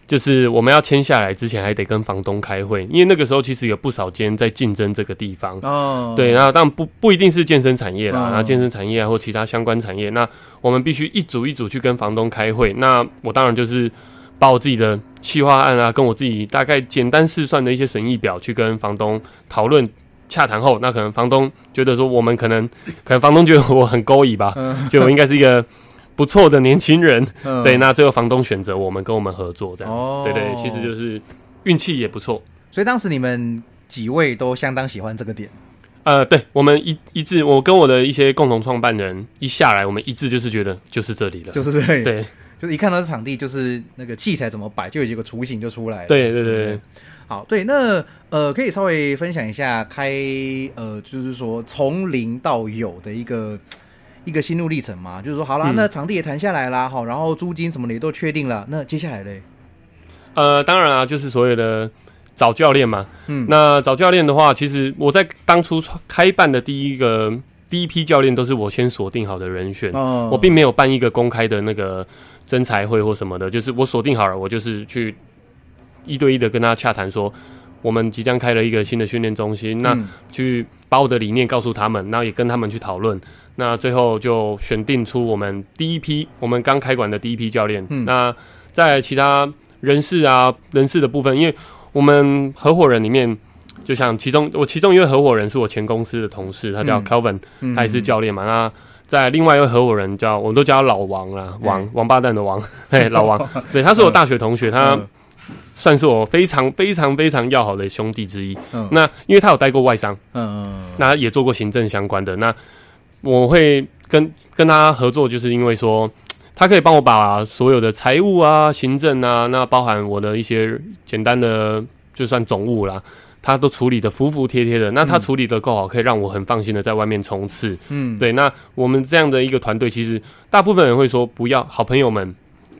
[SPEAKER 2] 就是我们要签下来之前，还得跟房东开会，因为那个时候其实有不少间在竞争这个地方。
[SPEAKER 1] 哦，
[SPEAKER 2] 对，那当然不不一定是健身产业啦，
[SPEAKER 1] 嗯
[SPEAKER 2] 然后健身产业啊或其他相关产业，那我们必须一组一组去跟房东开会。那我当然就是把我自己的企划案啊，跟我自己大概简单试算的一些损益表去跟房东讨论。洽谈后，那可能房东觉得说我们可能，可能房东觉得我很勾引吧，
[SPEAKER 1] 嗯。
[SPEAKER 2] 觉得我应该是一个不错的年轻人，
[SPEAKER 1] 嗯。
[SPEAKER 2] 对，那最后房东选择我们跟我们合作这样，
[SPEAKER 1] 哦。
[SPEAKER 2] 对对，其实就是运气也不错。
[SPEAKER 1] 所以当时你们几位都相当喜欢这个点。
[SPEAKER 2] 呃，对我们一一致，我跟我的一些共同创办人一下来，我们一致就是觉得就是这里了。
[SPEAKER 1] 就是这里，
[SPEAKER 2] 对
[SPEAKER 1] 就是一看到这场地，就是那个器材怎么摆，就有一个雏形就出来了。
[SPEAKER 2] 对对对对，
[SPEAKER 1] 好，对，那呃，可以稍微分享一下开呃，就是说从零到有的一个一个心路历程嘛。就是说，好啦，
[SPEAKER 2] 嗯
[SPEAKER 1] 那场地也谈下来啦，好，然后租金什么的也都确定了，那接下来嘞，
[SPEAKER 2] 呃，当然啊，就是所有的找教练嘛。
[SPEAKER 1] 嗯
[SPEAKER 2] 那找教练的话，其实我在当初开办的第一个第一批教练都是我先锁定好的人选，
[SPEAKER 1] 哦
[SPEAKER 2] 我并没有办一个公开的那个征才会或什么的，就是我锁定好了，我就是去一对一的跟他洽谈说，我们即将开了一个新的训练中心，那去把我的理念告诉他们，然后也跟他们去讨论，那最后就选定出我们第一批我们刚开馆的第一批教练。那在其他人事啊人事的部分，因为我们合伙人里面。就像其中我其中一位合伙人是我前公司的同事，他叫
[SPEAKER 1] Kelvin，、
[SPEAKER 2] 他也是教练嘛。那在另外一位合伙人叫我们都叫他老王啦，王王八蛋的王，嘿，老王，对，他是我大学同学，他
[SPEAKER 1] 嗯。
[SPEAKER 2] 算是我非常非常非常要好的兄弟之一。
[SPEAKER 1] 嗯。
[SPEAKER 2] 那因为他有待过外商，
[SPEAKER 1] 嗯。
[SPEAKER 2] 那也做过行政相关的，那我会跟跟他合作，就是因为说他可以帮我把所有的财务啊、行政啊，那包含我的一些简单的就算总务啦。他都处理的服服帖帖的，那他
[SPEAKER 1] 嗯
[SPEAKER 2] 处理的够好，可以让我很放心的在外面冲刺。
[SPEAKER 1] 嗯，
[SPEAKER 2] 对，那我们这样的一个团队，其实大部分人会说不要好朋友们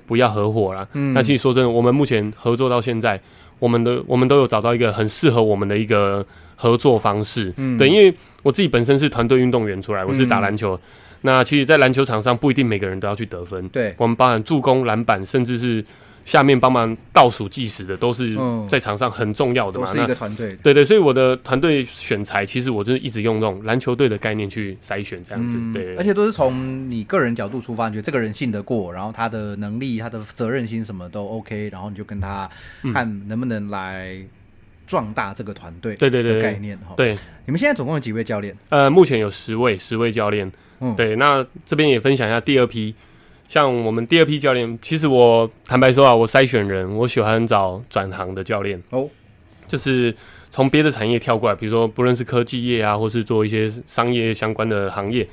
[SPEAKER 2] 不要合伙啦。
[SPEAKER 1] 嗯
[SPEAKER 2] 那其实说真的，我们目前合作到现在，我们的我们都有找到一个很适合我们的一个合作方式。
[SPEAKER 1] 嗯
[SPEAKER 2] 对，因为我自己本身是团队运动员出来，我是打篮球。那其实，在篮球场上不一定每个人都要去得分，
[SPEAKER 1] 对，
[SPEAKER 2] 我们包含助攻、篮板，甚至是下面帮忙倒数计时的，都是
[SPEAKER 1] 嗯
[SPEAKER 2] 在场上很重要的嘛。
[SPEAKER 1] 都是一个团队。
[SPEAKER 2] 对对，所以我的团队选材，其实我就是一直用那种篮球队的概念去筛选这样子。
[SPEAKER 1] 嗯
[SPEAKER 2] 对，
[SPEAKER 1] 而且都是从你个人角度出发，你觉得这个人信得过，然后他的能力、他的责任心什么都 OK，然后你就跟他
[SPEAKER 2] 嗯
[SPEAKER 1] 看能不能来壮大这个团队
[SPEAKER 2] 对对对
[SPEAKER 1] 概念哈。
[SPEAKER 2] 对，
[SPEAKER 1] 你们现在总共有几位教练？
[SPEAKER 2] 呃，目前有十位，十位教练。
[SPEAKER 1] 嗯
[SPEAKER 2] 对，那这边也分享一下第二批，像我们第二批教练，其实我坦白说啊，我筛选人，我喜欢找转行的教练，
[SPEAKER 1] 哦，
[SPEAKER 2] 就是从别的产业跳过来，比如说不论是科技业啊，或是做一些商业相关的行业。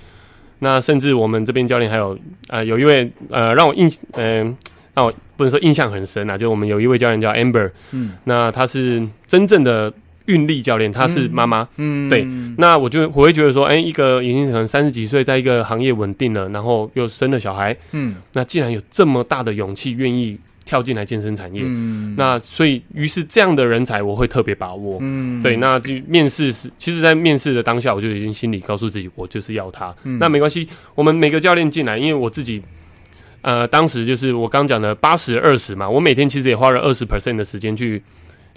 [SPEAKER 2] 那甚至我们这边教练还有呃有一位呃让我印嗯、让我不能说印象很深啊，就我们有一位教练叫 Amber，
[SPEAKER 1] 嗯。
[SPEAKER 2] 那他是真正的运力教练，她是妈妈。
[SPEAKER 1] 嗯，
[SPEAKER 2] 对那我就我会觉得说，哎、一个已经可能三十几岁，在一个行业稳定了，然后又生了小孩，
[SPEAKER 1] 嗯
[SPEAKER 2] 那既然有这么大的勇气，愿意跳进来健身产业，
[SPEAKER 1] 嗯
[SPEAKER 2] 那所以于是这样的人才我会特别把握。
[SPEAKER 1] 嗯
[SPEAKER 2] 对，那就面试是，其实，在面试的当下，我就已经心里告诉自己，我就是要他。
[SPEAKER 1] 嗯
[SPEAKER 2] 那没关系，我们每个教练进来，因为我自己，呃，当时就是我刚讲的八十二十嘛，我每天其实也花了二十 percent 的时间去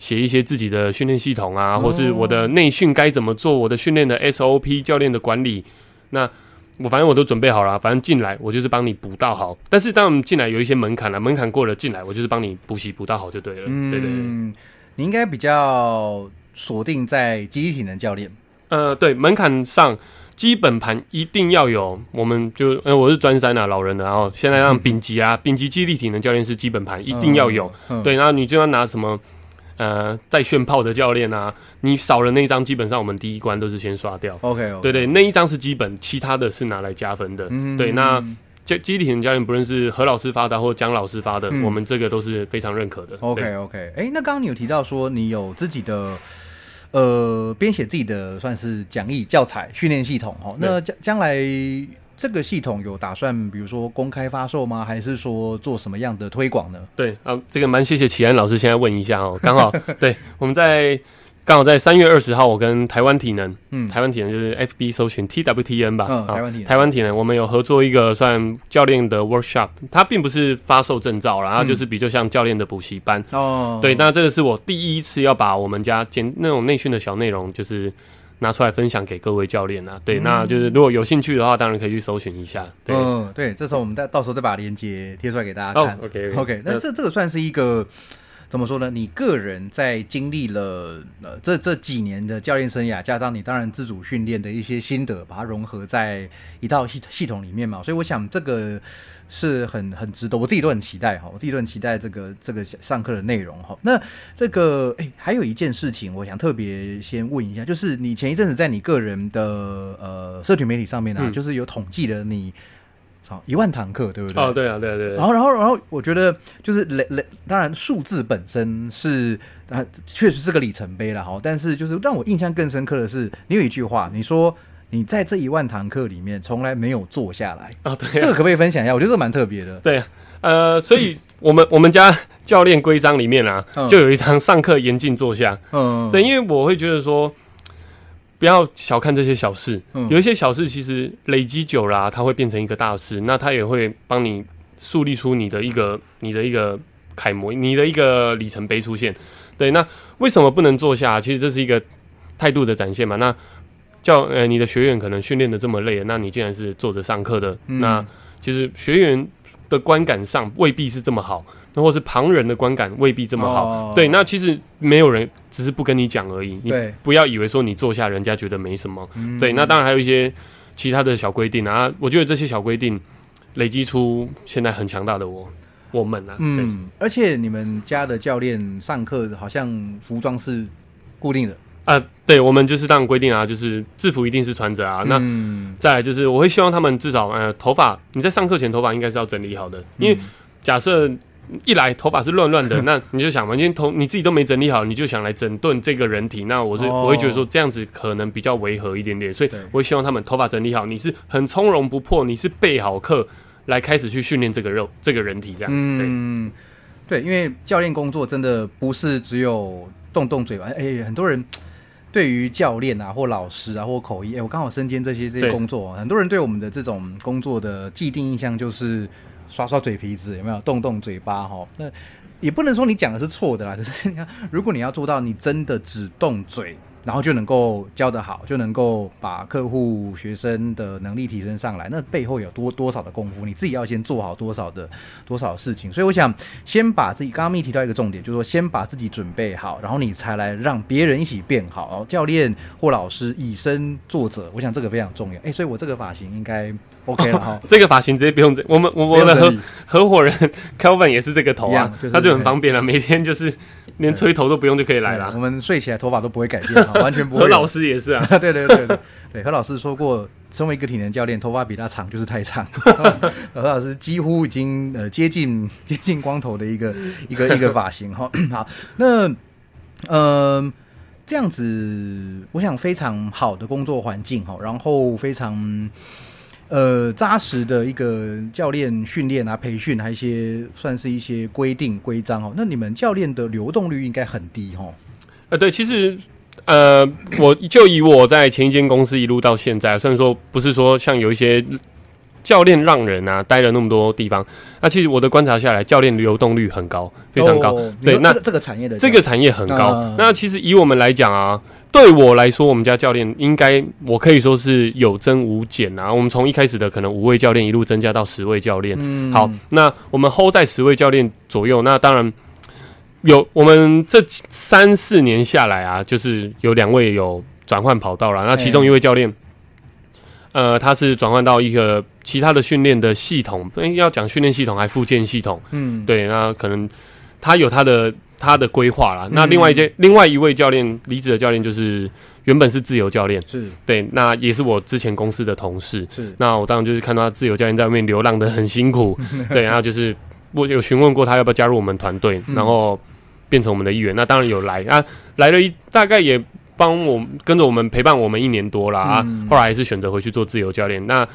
[SPEAKER 2] 写一些自己的训练系统啊，
[SPEAKER 1] 哦
[SPEAKER 2] 或是我的内训该怎么做，我的训练的 SOP、教练的管理，那。我反正我都准备好了，反正进来我就是帮你补到好。但是当我们进来有一些门槛了，门槛过了进来，我就是帮你补习补到好就对了。对对对。
[SPEAKER 1] 嗯，你应该比较锁定在肌力体能教练。
[SPEAKER 2] 呃，对，门槛上基本盘一定要有，我们就呃我是专三啊，老人的，然后现在让丙级啊，丙级肌力体能教练是基本盘一定要有，
[SPEAKER 1] 嗯，嗯
[SPEAKER 2] 对，然后你就要拿什么呃在炫炮的教练啊，你少了那一张，基本上我们第一关都是先刷掉
[SPEAKER 1] ，，OK，,
[SPEAKER 2] 对对，那一张是基本，其他的是拿来加分的，
[SPEAKER 1] 嗯。
[SPEAKER 2] 对，那教肌力体能教练不论是何老师发的或姜老师发的，
[SPEAKER 1] 嗯。
[SPEAKER 2] 我们这个都是非常认可的。
[SPEAKER 1] OK OK，哎、那刚刚你有提到说你有自己的呃编写自己的算是讲义教材训练系统哦，那将将来这个系统有打算比如说公开发售吗？还是说做什么样的推广呢？
[SPEAKER 2] 对啊，这个蛮谢谢齐安老师，现在问一下哦，刚好对我们在刚好在三月二十号，我跟台湾体能，
[SPEAKER 1] 嗯
[SPEAKER 2] 台湾体能就是 FB 搜寻 TWTN 吧，
[SPEAKER 1] 台湾体能
[SPEAKER 2] 台湾体能，我们有合作一个算教练的 workshop，它并不是发售证照，然后就是比较像教练的补习班。
[SPEAKER 1] 哦，
[SPEAKER 2] 对，那这个是我第一次要把我们家简那种内训的小内容，就是拿出来分享给各位教练啊。对，那就是如果有兴趣的话，当然可以去搜寻一下。对，
[SPEAKER 1] 嗯，对，这时候我们再到时候再把链接贴出来给大家
[SPEAKER 2] 哦
[SPEAKER 1] 看。
[SPEAKER 2] ，OK
[SPEAKER 1] OK，那这这个算是一个怎么说呢？你个人在经历了呃这这几年的教练生涯，加上你当然自主训练的一些心得，把它融合在一套系系统里面嘛，所以我想这个是很很值得，我自己都很期待哈，我自己都很期待这个这个上课的内容哈。那这个哎，还有一件事情，我想特别先问一下，就是你前一阵子在你个人的呃社群媒体上面啊，
[SPEAKER 2] 嗯
[SPEAKER 1] 就是有统计了你。好一万堂课，对不对？
[SPEAKER 2] 哦，对啊，对啊，对啊。
[SPEAKER 1] 然后，然后，然后，我觉得就是累累，当然数字本身是啊，确实是个里程碑了哈。但是，就是让我印象更深刻的是，你有一句话，你说你在这一万堂课里面从来没有坐下来，
[SPEAKER 2] 哦，对啊，
[SPEAKER 1] 这个可不可以分享一下？我觉得这蛮特别的。
[SPEAKER 2] 对啊，呃，所以我们我们家教练规章里面啊，
[SPEAKER 1] 嗯
[SPEAKER 2] 就有一张上课严禁坐下。
[SPEAKER 1] 嗯，
[SPEAKER 2] 对，因为我会觉得说，不要小看这些小事，
[SPEAKER 1] 嗯
[SPEAKER 2] 有一些小事其实累积久了、啊，它会变成一个大事，那它也会帮你树立出你的一个你的一个楷模，你的一个里程碑出现。对，那为什么不能坐下？其实这是一个态度的展现嘛。那教呃，你的学员可能训练的这么累，那你竟然是坐着上课的，
[SPEAKER 1] 嗯。
[SPEAKER 2] 那其实学员的观感上未必是这么好，那或是旁人的观感未必这么好。
[SPEAKER 1] 哦。
[SPEAKER 2] 对，那其实没有人只是不跟你讲而已，你
[SPEAKER 1] 对。
[SPEAKER 2] 不要以为说你坐下，人家觉得没什么。
[SPEAKER 1] 嗯。
[SPEAKER 2] 对，那当然还有一些其他的小规定啊，我觉得这些小规定累积出现在很强大的我我们啊，
[SPEAKER 1] 嗯，而且你们家的教练上课好像服装是固定的，
[SPEAKER 2] 啊，对，我们就是当然规定啊，就是制服一定是穿着啊。那
[SPEAKER 1] 嗯
[SPEAKER 2] 再来就是，我会希望他们至少呃，头发你在上课前头发应该是要整理好的，因为假设一来头发是乱乱的，那你就想嘛，今天头你自己都没整理好，你就想来整顿这个人体，那我是、
[SPEAKER 1] 哦
[SPEAKER 2] 我会觉得说这样子可能比较违和一点点，所以我会希望他们头发整理好，你是很从容不迫，你是备好课来开始去训练这个肉这个人体这样。对，
[SPEAKER 1] 嗯，对，因为教练工作真的不是只有动动嘴巴，哎、很多人。对于教练啊，或老师啊，或口译，哎、我刚好身兼这些这些工作哦，很多人对我们的这种工作的既定印象就是刷刷嘴皮子，有没有动动嘴巴哈？那也不能说你讲的是错的啦，可是你看，如果你要做到你真的只动嘴，然后就能够教得好，就能够把客户、学生的能力提升上来，那背后有多多少的功夫，你自己要先做好多少的多少事情。所以我想先把自己刚刚咪提到一个重点，就是说先把自己准备好，然后你才来让别人一起变好。教练或老师以身作则，我想这个非常重要。诶，所以我这个发型应该 OK 了哈。
[SPEAKER 2] 这个发型直接不用整，我们我我的合合伙人 Kelvin 也是这个头啊他就很方便了，每天就是连吹头都不用就可以来了。
[SPEAKER 1] 我们睡起来头发都不会改变，哈 完全不会。
[SPEAKER 2] 何老师也是啊，
[SPEAKER 1] 对对对对对，何老师说过，身为一个体能教练，头发比他长就是太长。何老师几乎已经呃接近接近光头的一个一个一个发型哈。好，那嗯、呃这样子，我想非常好的工作环境哈，然后非常。呃，扎实的一个教练训练啊、培训，还有一些算是一些规定规章哦。那你们教练的流动率应该很低哦。
[SPEAKER 2] 呃，对，其实呃，我就以我在前一间公司一路到现在，虽然说不是说像有一些教练让人啊待了那么多地方，那其实我的观察下来，教练流动率很高，非常高。对，那
[SPEAKER 1] 这个这个产业的
[SPEAKER 2] 这个产业很高。
[SPEAKER 1] 嗯
[SPEAKER 2] 那其实以我们来讲啊，对我来说，我们家教练应该我可以说是有增无减啊。我们从一开始的可能五位教练一路增加到十位教练。
[SPEAKER 1] 嗯
[SPEAKER 2] 好，那我们 hold 在十位教练左右。那当然有我们这三四年下来啊，就是有两位有转换跑道了。那其中一位教练。呃，他是转换到一个其他的训练的系统，诶要讲训练系统还附件系统，
[SPEAKER 1] 嗯，
[SPEAKER 2] 对，那可能他有他的他的规划啦。
[SPEAKER 1] 嗯。
[SPEAKER 2] 那另外一件、另外一位教练离职的教练就是原本是自由教练，
[SPEAKER 1] 是。
[SPEAKER 2] 对，那也是我之前公司的同事。
[SPEAKER 1] 是，
[SPEAKER 2] 那我当然就是看到他自由教练在外面流浪的很辛苦，对，然后就是我有询问过他要不要加入我们团队，
[SPEAKER 1] 嗯。
[SPEAKER 2] 然后变成我们的一员。那当然有来。啊，来了一大概也帮我跟着我们陪伴我们一年多了啊，
[SPEAKER 1] 嗯。
[SPEAKER 2] 后来还是选择回去做自由教练。那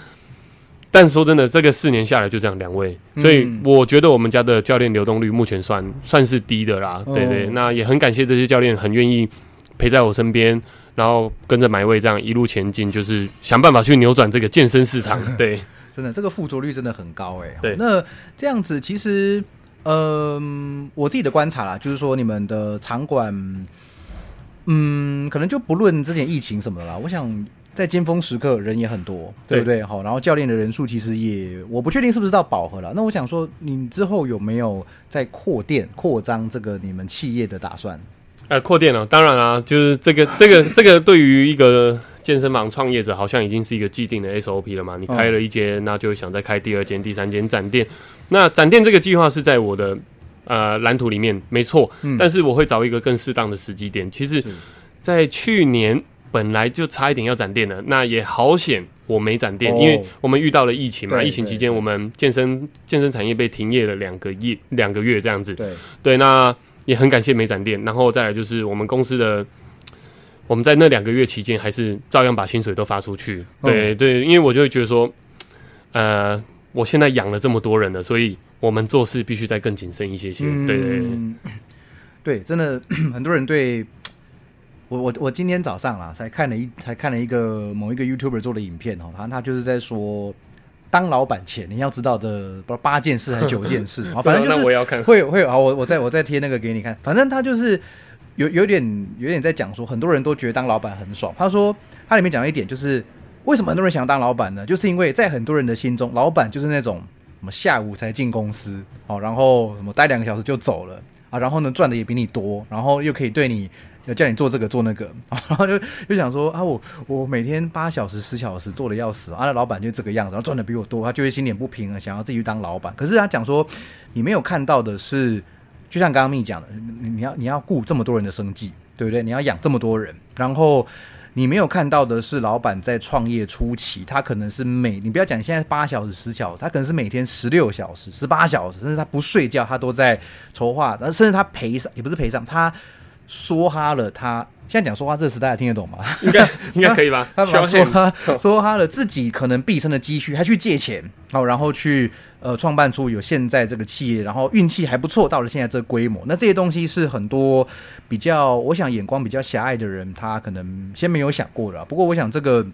[SPEAKER 2] 但说真的，这个四年下来就这样两位，所以
[SPEAKER 1] 嗯
[SPEAKER 2] 我觉得我们家的教练流动率目前算算是低的啦。
[SPEAKER 1] 哦
[SPEAKER 2] 对对，那也很感谢这些教练很愿意陪在我身边，然后跟着买位这样一路前进，就是想办法去扭转这个健身市场。对，
[SPEAKER 1] 真的这个附着率真的很高哎。
[SPEAKER 2] 对，
[SPEAKER 1] 那这样子其实，嗯，我自己的观察啦，就是说你们的场馆，嗯，可能就不论之前疫情什么的啦，我想。在尖峰时刻人也很多，对不对？好，然后教练的人数其实也，我不确定是不是到饱和了。那我想说，你之后有没有在扩店、扩张这个你们企业的打算？
[SPEAKER 2] 呃，扩店了，当然啊，就是这个、这个、这个，对于一个健身房创业者，好像已经是一个既定的 SOP 了嘛。你开了一间，那就想再开第二间、第三间展店。那展店这个计划是在我的呃蓝图里面，没错。但是我会找一个更适当的时机点。其实，在去年。本来就差一点要展店了，那也好险我没展店，因为我们遇到了疫情嘛。疫情期间，我们健身健身产业被停业了两个月，两个月这样子。
[SPEAKER 1] 对
[SPEAKER 2] 对，那也很感谢没展店。然后再来就是我们公司的，我们在那两个月期间还是照样把薪水都发出去。对对，因为我就会觉得说，呃，我现在养了这么多人了，所以我们做事必须再更谨慎一些些。对对
[SPEAKER 1] 对，真的 很多人对。我我我今天早上啊，才看了一才看了一个某一个 YouTuber 做的影片哦，他他就是在说，当老板前你要知道的不八件事还是九件事啊，反正就是会会啊，我我再我再贴那个给你看，反正他就是有有点有点在讲说，很多人都觉得当老板很爽。他说他里面讲一点就是，为什么很多人想要当老板呢？就是因为在很多人的心中，老板就是那种什么下午才进公司哦，然后什么待两个小时就走了啊，然后呢赚的也比你多，然后又可以对你。叫你做这个做那个，然后就就想说啊，我我每天八小时十小时做的要死啊，那老板就这个样子，然后赚的比我多，他就会心里不平衡，想要自己去当老板。可是他讲说，你没有看到的是，就像刚刚蜜讲的，你你要你要顾这么多人的生计，对不对？你要养这么多人，然后你没有看到的是，老板在创业初期，他可能是每你不要讲现在八小时十小时，他可能是每天十六小时、十八小时，甚至他不睡觉，他都在筹划，甚至他赔上也不是赔上他。说哈了，他现在讲说话这个时代听得懂吗？
[SPEAKER 2] 应该应该可以吧？
[SPEAKER 1] 他说哈说哈了自己可能毕生的积蓄，他去借钱，好，然后去呃创办出有现在这个企业，然后运气还不错，到了现在这个规模。那这些东西是很多比较，我想眼光比较狭隘的人，他可能先没有想过的。不过我想这个，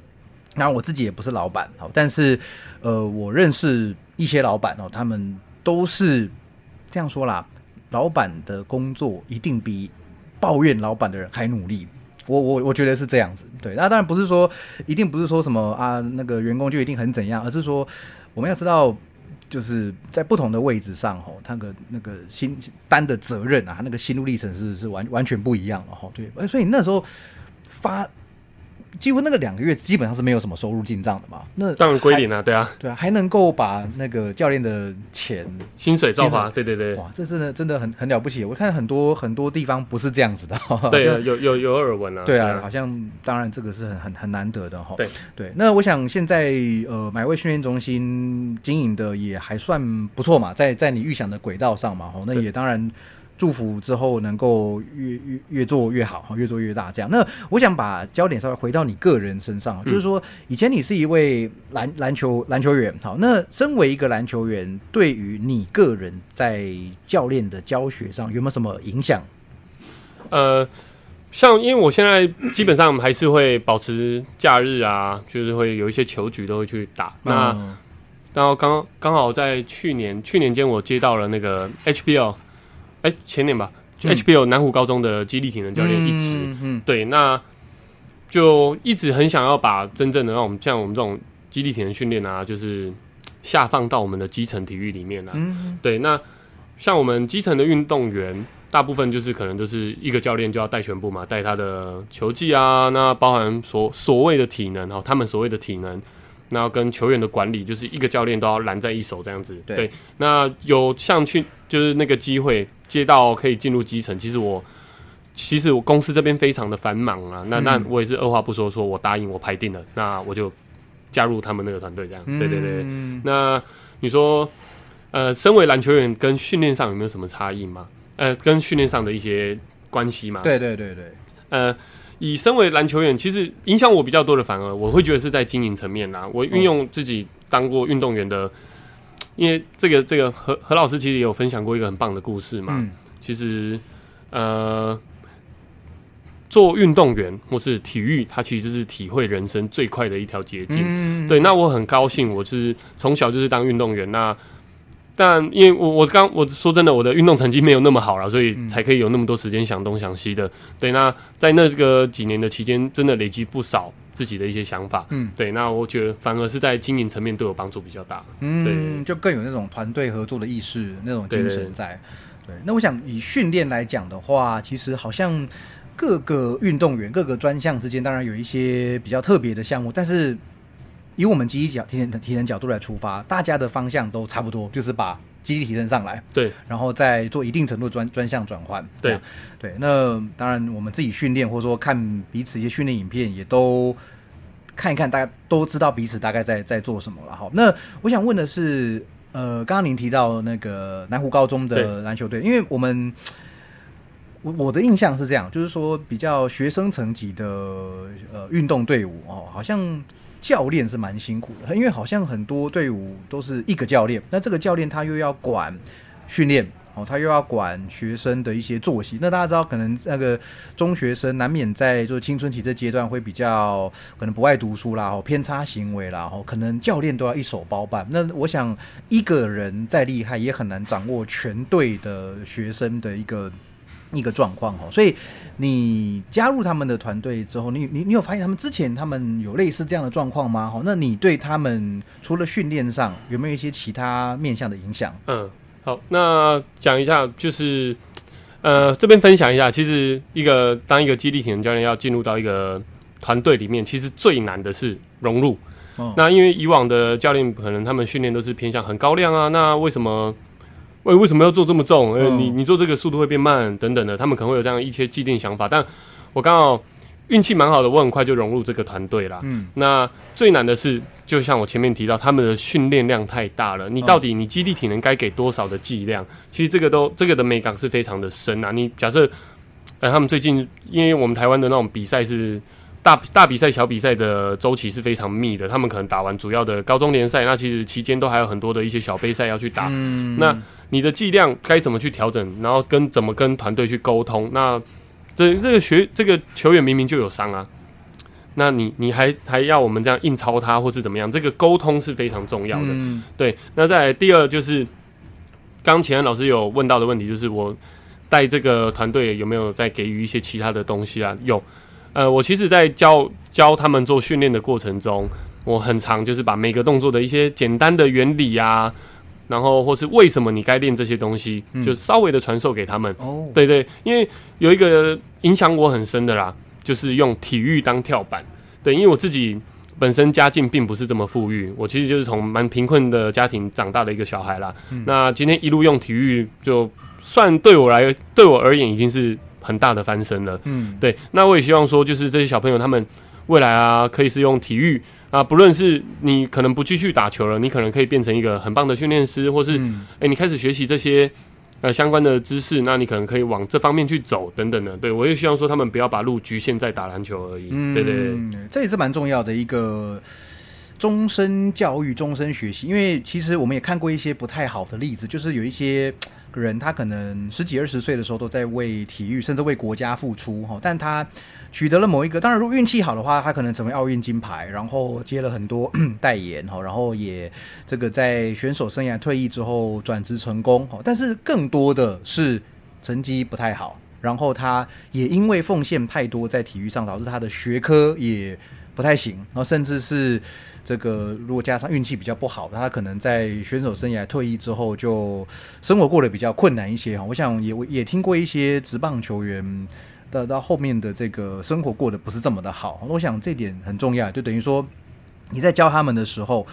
[SPEAKER 1] 然后我自己也不是老板，好，但是呃，我认识一些老板哦，他们都是这样说啦，老板的工作一定比。抱怨老板的人还努力，我我我觉得是这样子，对。那当然不是说一定不是说什么啊，那个员工就一定很怎样，而是说我们要知道，就是在不同的位置上吼，他的那个心担的责任啊，那个心路历程是是完完全不一样的哈。对，所以那时候发。几乎那个两个月基本上是没有什么收入进账的嘛？那
[SPEAKER 2] 当然归零啊，对啊，
[SPEAKER 1] 对啊，还能够把那个教练的钱
[SPEAKER 2] 薪水照发，对对对，
[SPEAKER 1] 哇，这真的真的很很了不起。我看很多很多地方不是这样子的，
[SPEAKER 2] 对，有有有耳闻啊，
[SPEAKER 1] 对啊，好像当然这个是很很很难得的哈。
[SPEAKER 2] 对
[SPEAKER 1] 对，那我想现在呃买位训练中心经营的也还算不错嘛，在在你预想的轨道上嘛，哈，那也当然。祝福之后能够越越越做越好，越做越大。这样，那我想把焦点稍微回到你个人身上，就是说，以前你是一位篮篮球篮球员，好，那身为一个篮球员，对于你个人在教练的教学上有没有什么影响？
[SPEAKER 2] 呃，像因为我现在基本上还是会保持假日啊，就是会有一些球局都会去打。那然后刚刚好在去年去年间，我接到了那个 HBL。哎，前年吧，就 HBO 南湖高中的激励体能教练一职，对，那就一直很想要把真正的让我们像我们这种激励体能训练啊，就是下放到我们的基层体育里面啊。对，那像我们基层的运动员，大部分就是可能就是一个教练就要带全部嘛，带他的球技啊，那包含所所谓的体能哈，他们所谓的体能。那跟球员的管理，就是一个教练都要揽在一手这样子。对，那有像去就是那个机会接到可以进入基层，其实我其实我公司这边非常的繁忙啊。那那我也是二话不说，说我答应我排定了，那我就加入他们那个团队这样。对对对。那你说，呃，身为篮球员跟训练上有没有什么差异吗？呃，跟训练上的一些关系吗？
[SPEAKER 1] 对对对对。
[SPEAKER 2] 呃。以身为篮球员，其实影响我比较多的，反而我会觉得是在经营层面啦。我运用自己当过运动员的，因为这个这个何何老师其实也有分享过一个很棒的故事嘛。其实，呃，做运动员或是体育，它其实是体会人生最快的一条捷径。
[SPEAKER 1] 嗯，
[SPEAKER 2] 对，那我很高兴，我是从小就是当运动员。那但因为我我刚我说真的，我的运动成绩没有那么好了，所以才可以有那么多时间想东想西的。对，那在那个几年的期间，真的累积不少自己的一些想法。
[SPEAKER 1] 嗯，
[SPEAKER 2] 对，那我觉得反而是在经营层面对我帮助比较大。
[SPEAKER 1] 嗯，
[SPEAKER 2] 对
[SPEAKER 1] 就更有那种团队合作的意识，那种精神在。对，那我想以训练来讲的话，其实好像各个运动员、各个专项之间，当然有一些比较特别的项目，但是以我们肌力角体能体能角度来出发，大家的方向都差不多，就是把肌力提升上来，
[SPEAKER 2] 对，
[SPEAKER 1] 然后再做一定程度专专项转换。
[SPEAKER 2] 对，
[SPEAKER 1] 对。那当然，我们自己训练或者说看彼此一些训练影片，也都看一看，大家都知道彼此大概在在做什么了。哈，那我想问的是，呃，刚刚您提到那个南湖高中的篮球队，因为我们。我我的印象是这样，就是说比较学生层级的呃运动队伍哦，好像教练是蛮辛苦的，因为好像很多队伍都是一个教练，那这个教练他又要管训练哦，他又要管学生的一些作息。那大家知道，可能那个中学生难免在就青春期这阶段会比较可能不爱读书啦，哦偏差行为啦，哦可能教练都要一手包办。那我想一个人再厉害，也很难掌握全队的学生的一个。一个状况哦，所以你加入他们的团队之后，你你你有发现他们之前他们有类似这样的状况吗？哈，那你对他们除了训练上有没有一些其他面向的影响？
[SPEAKER 2] 嗯，好，那讲一下，就是呃，这边分享一下，其实一个当一个激励体能教练要进入到一个团队里面，其实最难的是融入。
[SPEAKER 1] 哦
[SPEAKER 2] 那因为以往的教练可能他们训练都是偏向很高量啊，那为什么？为为什么要做这么重？你你做这个速度会变慢等等的，他们可能会有这样一些既定想法。但我刚好运气蛮好的，我很快就融入这个团队啦。
[SPEAKER 1] 嗯，
[SPEAKER 2] 那最难的是，就像我前面提到，他们的训练量太大了。你到底你基地体能该给多少的剂量？其实这个都这个的美感是非常的深啊。你假设，呃，他们最近因为我们台湾的那种比赛是大大比赛、小比赛的周期是非常密的，他们可能打完主要的高中联赛，那其实期间都还有很多的一些小杯赛要去打。
[SPEAKER 1] 嗯
[SPEAKER 2] 那你的剂量该怎么去调整，然后跟怎么跟团队去沟通？那这这个学这个球员明明就有伤啊，那你你还还要我们这样硬抄他，或是怎么样？这个沟通是非常重要的。
[SPEAKER 1] 嗯
[SPEAKER 2] 对，那再来第二就是，刚前安老师有问到的问题，就是我带这个团队有没有在给予一些其他的东西啊？有，呃，我其实，在教教他们做训练的过程中，我很常就是把每个动作的一些简单的原理啊，然后或是为什么你该练这些东西，
[SPEAKER 1] 嗯
[SPEAKER 2] 就稍微的传授给他们。
[SPEAKER 1] 哦，
[SPEAKER 2] 对对，因为有一个影响我很深的啦，就是用体育当跳板。对，因为我自己本身家境并不是这么富裕，我其实就是从蛮贫困的家庭长大的一个小孩啦。那今天一路用体育，就算对我来对我而言已经是很大的翻身了。
[SPEAKER 1] 嗯
[SPEAKER 2] 对，那我也希望说，就是这些小朋友他们未来啊，可以是用体育啊，不论是你可能不继续打球了，你可能可以变成一个很棒的训练师，或是
[SPEAKER 1] 嗯
[SPEAKER 2] 哎、你开始学习这些呃相关的知识，那你可能可以往这方面去走，等等的。对我也希望说，他们不要把路局限在打篮球而已。
[SPEAKER 1] 嗯，
[SPEAKER 2] 对对对，
[SPEAKER 1] 这也是蛮重要的一个终身教育、终身学习。因为其实我们也看过一些不太好的例子，就是有一些人他可能十几二十岁的时候都在为体育甚至为国家付出哈，但他取得了某一个，当然如果运气好的话，他可能成为奥运金牌，然后接了很多 代言哈，然后也这个在选手生涯退役之后转职成功哈，但是更多的是成绩不太好。然后他也因为奉献太多在体育上，导致他的学科也不太行，然后甚至是这个如果加上运气比较不好，他可能在选手生涯退役之后就生活过得比较困难一些哈。我想也也听过一些职棒球员到到后面的这个生活过得不是这么的好，我想这点很重要，就等于说你在教他们的时候。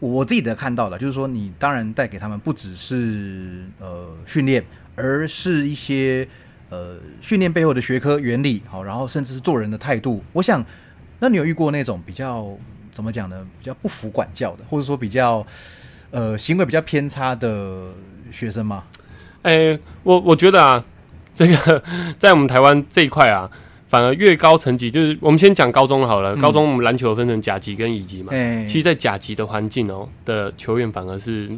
[SPEAKER 1] 我自己的看到的，就是说，你当然带给他们不只是呃训练，而是一些呃训练背后的学科原理，好，然后甚至是做人的态度。我想，那你有遇过那种比较怎么讲呢？比较不服管教的，或者说比较呃行为比较偏差的学生吗？
[SPEAKER 2] 哎、我我觉得啊，这个在我们台湾这一块啊，反而越高层级，就是我们先讲高中好了。
[SPEAKER 1] 嗯
[SPEAKER 2] 高中我们篮球分成甲级跟乙级嘛，
[SPEAKER 1] 哎、
[SPEAKER 2] 其实，在甲级的环境哦的球员反而是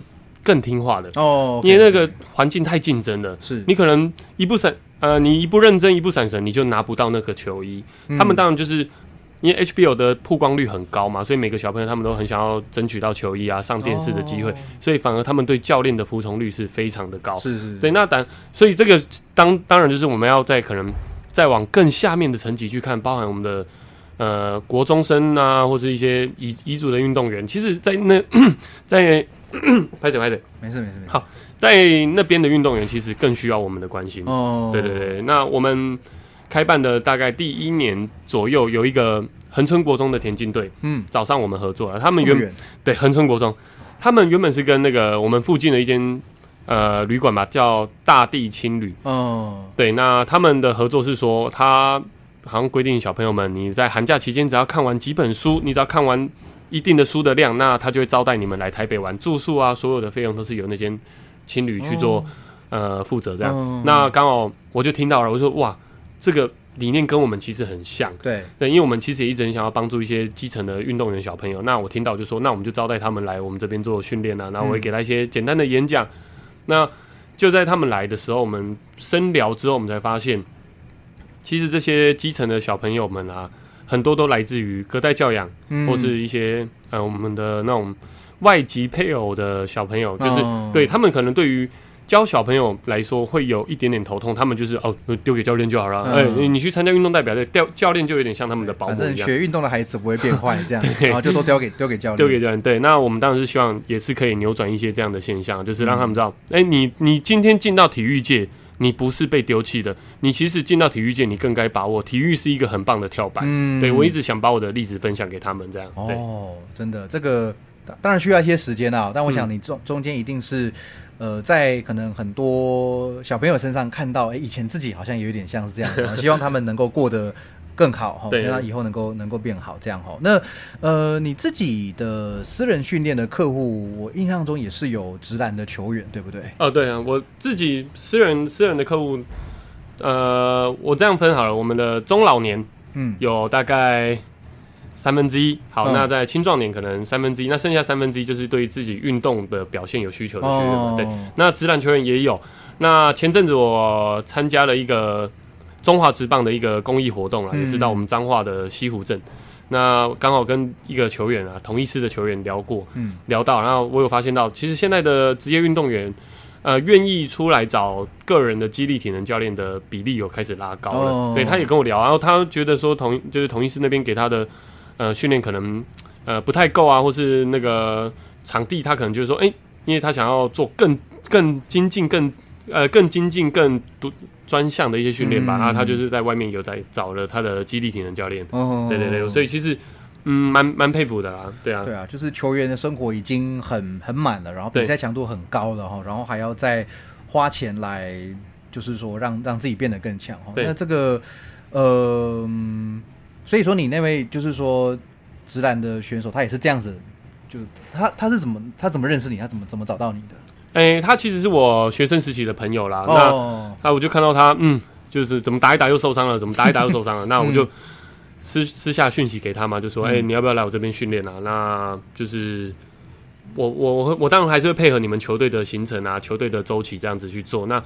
[SPEAKER 2] 更听话的，
[SPEAKER 1] 哦，
[SPEAKER 2] 因为那个环境太竞争了。
[SPEAKER 1] 是
[SPEAKER 2] 你可能一不闪呃，你一不认真，一不闪神，你就拿不到那个球衣。他们当然就是因为 HBO 的曝光率很高嘛，所以每个小朋友他们都很想要争取到球衣啊、上电视的机会，所以反而他们对教练的服从率是非常的高。
[SPEAKER 1] 是是，
[SPEAKER 2] 对，那当所以这个当当然就是我们要在可能再往更下面的层级去看，包含我们的呃国中生啊，或是一些遗遗嘱的运动员，其实，在那 在 拍着拍着，
[SPEAKER 1] 没事没事没事。
[SPEAKER 2] 好。在那边的运动员其实更需要我们的关心。哦，对对对。那我们开办的大概第一年左右，有一个恒春国中的田径队，嗯，早上我们合作了。他们原对恒春国中，他们原本是跟那个我们附近的一间呃旅馆吧，叫大地青旅。哦，对，那他们的合作是说，他好像规定小朋友们，你在寒假期间只要看完几本书，你只要看完一定的书的量，那他就会招待你们来台北玩，住宿啊，所有的费用都是由那间。青旅去做，呃，负责这样。那刚好我就听到了，我说哇，这个理念跟我们其实很像。
[SPEAKER 1] 对
[SPEAKER 2] 对，因为我们其实也一直很想要帮助一些基层的运动员小朋友。那我听到就说，那我们就招待他们来我们这边做训练啊。那我会给他一些简单的演讲。那就在他们来的时候，我们深聊之后，我们才发现，其实这些基层的小朋友们啊，很多都来自于隔代教养，或是一些呃我们的那种。外籍配偶的小朋友，就是对他们可能对于教小朋友来说会有一点点头痛，他们就是哦丢给教练就好了。哎，你去参加运动代表队，教教练就有点像他们的保姆一样。
[SPEAKER 1] 学运动的孩子不会变坏，这样，然后就都丢给丢给教练。丢
[SPEAKER 2] 给教练。对，那我们当然是希望也是可以扭转一些这样的现象，就是让他们知道，哎，你你今天进到体育界，你不是被丢弃的，你其实进到体育界，你更该把握体育是一个很棒的跳板。嗯，对我一直想把我的例子分享给他们，这样。
[SPEAKER 1] 哦，真的这个。当然需要一些时间啊，但我想你中中间一定是，呃，在可能很多小朋友身上看到，哎，以前自己好像有一点像是这样，希望他们能够过得更好哈，让他以后能够能够变好这样哈。那呃，你自己的私人训练的客户，我印象中也是有直男的球员，对不对？
[SPEAKER 2] 哦，对啊，我自己私人私人的客户，呃，我这样分好了，我们的中老年，嗯，有大概。三分之一，好，那在青壮年可能三分之一，那剩下三分之一就是对于自己运动的表现有需求的学员，对。那直男球员也有。那前阵子我参加了一个中华职棒的一个公益活动啊，也是到我们彰化的西湖镇。那刚好跟一个球员啊，同一师的球员聊过，嗯，聊到，然后我有发现到，其实现在的职业运动员，呃，愿意出来找个人的激励体能教练的比例有开始拉高了。对，他也跟我聊，然后他觉得说同就是同一师那边给他的。呃，训练可能呃不太够啊，或是那个场地，他可能就是说，哎，因为他想要做更更精进、更呃更精进、更独专项的一些训练吧，然后他就是在外面有在找了他的激励体能教练。哦，对对对，所以其实嗯，蛮蛮佩服的啦，对啊，
[SPEAKER 1] 对啊，就是球员的生活已经很很满了，然后比赛强度很高了哈，然后还要再花钱来，就是说让让自己变得更强哈。那这个呃。所以说，你那位就是说直男的选手，他也是这样子，就他他是怎么他怎么认识你？他怎么怎么找到你的？
[SPEAKER 2] 哎，他其实是我学生时期的朋友啦。那那我就看到他，嗯，就是怎么打一打又受伤了，怎么打一打又受伤了。那我就私私下讯息给他嘛，就说，哎，你要不要来我这边训练啊？那就是我我我当然还是会配合你们球队的行程啊，球队的周期这样子去做。那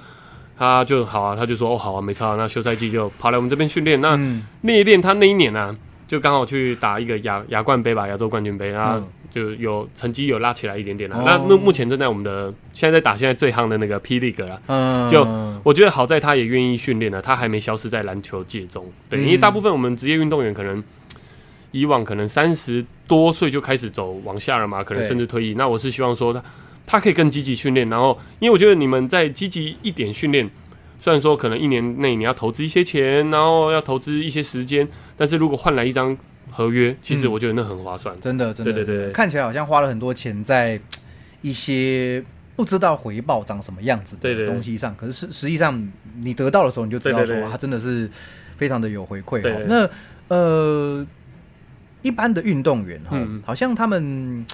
[SPEAKER 2] 他就好啊，他就说哦好啊，没差。那休赛季就跑来我们这边训练。那练一练，他那一年呢，就刚好去打一个亚亚冠杯吧，亚洲冠军杯，然后就有成绩有拉起来一点点了。那目目前正在我们的现在在打现在最夯的那个 P League 了。嗯，就我觉得好在他也愿意训练了，他还没消失在篮球界中。对，因为大部分我们职业运动员可能以往可能三十多岁就开始走往下了嘛，可能甚至退役。那我是希望说他。他可以更积极训练，然后，因为我觉得你们在积极一点训练，虽然说可能一年内你要投资一些钱，然后要投资一些时间，但是如果换来一张合约，其实我觉得那很划算。
[SPEAKER 1] 真的，真的，对对对，看起来好像花了很多钱在一些不知道回报长什么样子的东西上，可是实实际上你得到的时候，你就知道说他真的是非常的有回馈。那呃，一般的运动员哈，好像他们。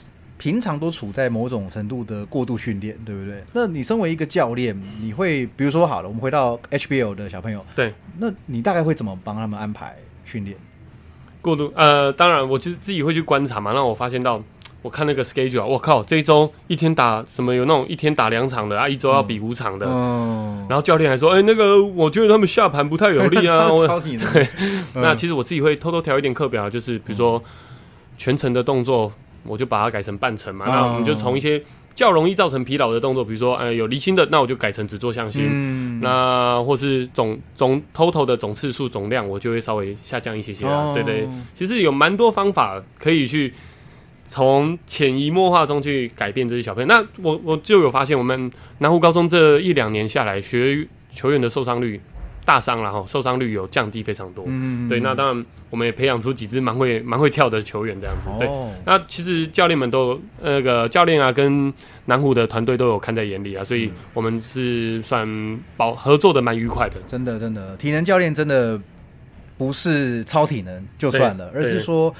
[SPEAKER 1] 平常都处在某种程度的过度训练，对不对？那你身为一个教练，你会比如说好了，我们回到 HBL 的小朋友，
[SPEAKER 2] 对，
[SPEAKER 1] 那你大概会怎么帮他们安排训练？
[SPEAKER 2] 过度呃，当然我其实自己会去观察嘛，让我发现到我看那个 schedule，我靠，这一周一天打什么有那种一天打两场的啊，一周要比五场的。
[SPEAKER 1] 哦，
[SPEAKER 2] 然后教练还说，哎、那个我觉得他们下盘不太有力啊。对，
[SPEAKER 1] 嗯
[SPEAKER 2] 那其实我自己会偷偷调一点课表，就是比如说全程的动作，我就把它改成半程嘛。
[SPEAKER 1] 哦
[SPEAKER 2] 那我们就从一些较容易造成疲劳的动作，比如说呃有离心的，那我就改成只做向心。
[SPEAKER 1] 嗯，
[SPEAKER 2] 那或是总总 total 的总次数总量，我就会稍微下降一些些啊。
[SPEAKER 1] 哦
[SPEAKER 2] 对对，其实有蛮多方法可以去从潜移默化中去改变这些小朋友。那我我就有发现，我们南湖高中这一两年下来，学球员的受伤率大伤了哈，受伤率有降低非常多。
[SPEAKER 1] 嗯
[SPEAKER 2] 对，那当然我们也培养出几支蛮会蛮会跳的球员这样子。对，
[SPEAKER 1] 哦，
[SPEAKER 2] 那其实教练们都那个教练啊，跟南湖的团队都有看在眼里啊，所以我们是算保合作的蛮愉快的。
[SPEAKER 1] 真的真的，体能教练真的不是超体能就算了，而是说，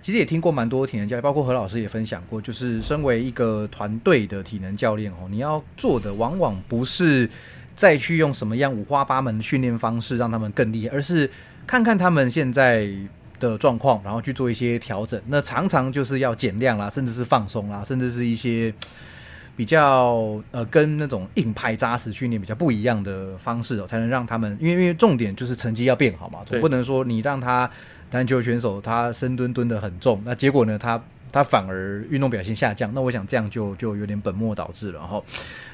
[SPEAKER 1] 其实也听过蛮多体能教练，包括何老师也分享过，就是身为一个团队的体能教练哦，你要做的往往不是再去用什么样五花八门的训练方式让他们更厉害，而是看看他们现在。的状况，然后去做一些调整。那常常就是要减量啦，甚至是放松啦，甚至是一些 比较呃跟那种硬派扎实训练比较不一样的方式哦，才能让他们，因为因为重点就是成绩要变好嘛，总不能说你让他篮球选手他深蹲蹲的很重，那结果呢他他反而运动表现下降，那我想这样就就有点本末倒置了哈。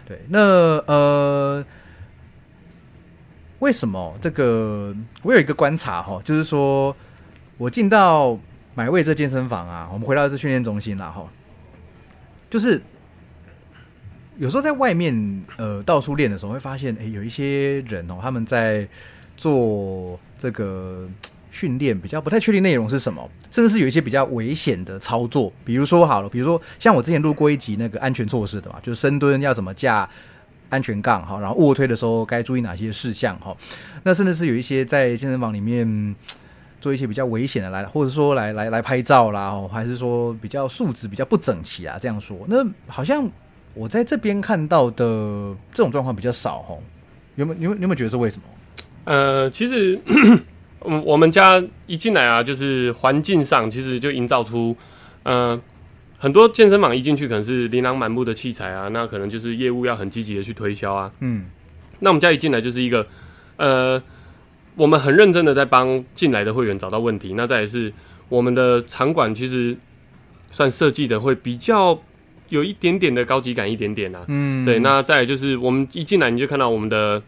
[SPEAKER 1] 对，那呃。为什么这个？我有一个观察哈，就是说，我进到买位这健身房啊，我们回到这训练中心啦哈，就是有时候在外面呃到处练的时候，会发现诶，有一些人哦，他们在做这个训练，比较不太确定内容是什么，甚至是有一些比较危险的操作，比如说好了，比如说像我之前录过一集那个安全措施的嘛，就是深蹲要怎么架。安全杠哈，然后卧推的时候该注意哪些事项哈？那甚至是有一些在健身房里面做一些比较危险的来，或者说来来来拍照啦，还是说比较素质比较不整齐啊？这样说，那好像我在这边看到的这种状况比较少哦。有没有？有没有有没有觉得是为什么？
[SPEAKER 2] 呃，其实嗯，我们家一进来啊，就是环境上其实就营造出，呃，很多健身房一进去可能是琳琅满目的器材啊，那可能就是业务要很积极的去推销啊。
[SPEAKER 1] 嗯
[SPEAKER 2] 那我们家一进来就是一个，呃，我们很认真的在帮进来的会员找到问题。那再也是我们的场馆其实算设计的会比较有一点点的高级感，一点点啊。
[SPEAKER 1] 嗯，
[SPEAKER 2] 对，那再来就是我们一进来你就看到我们的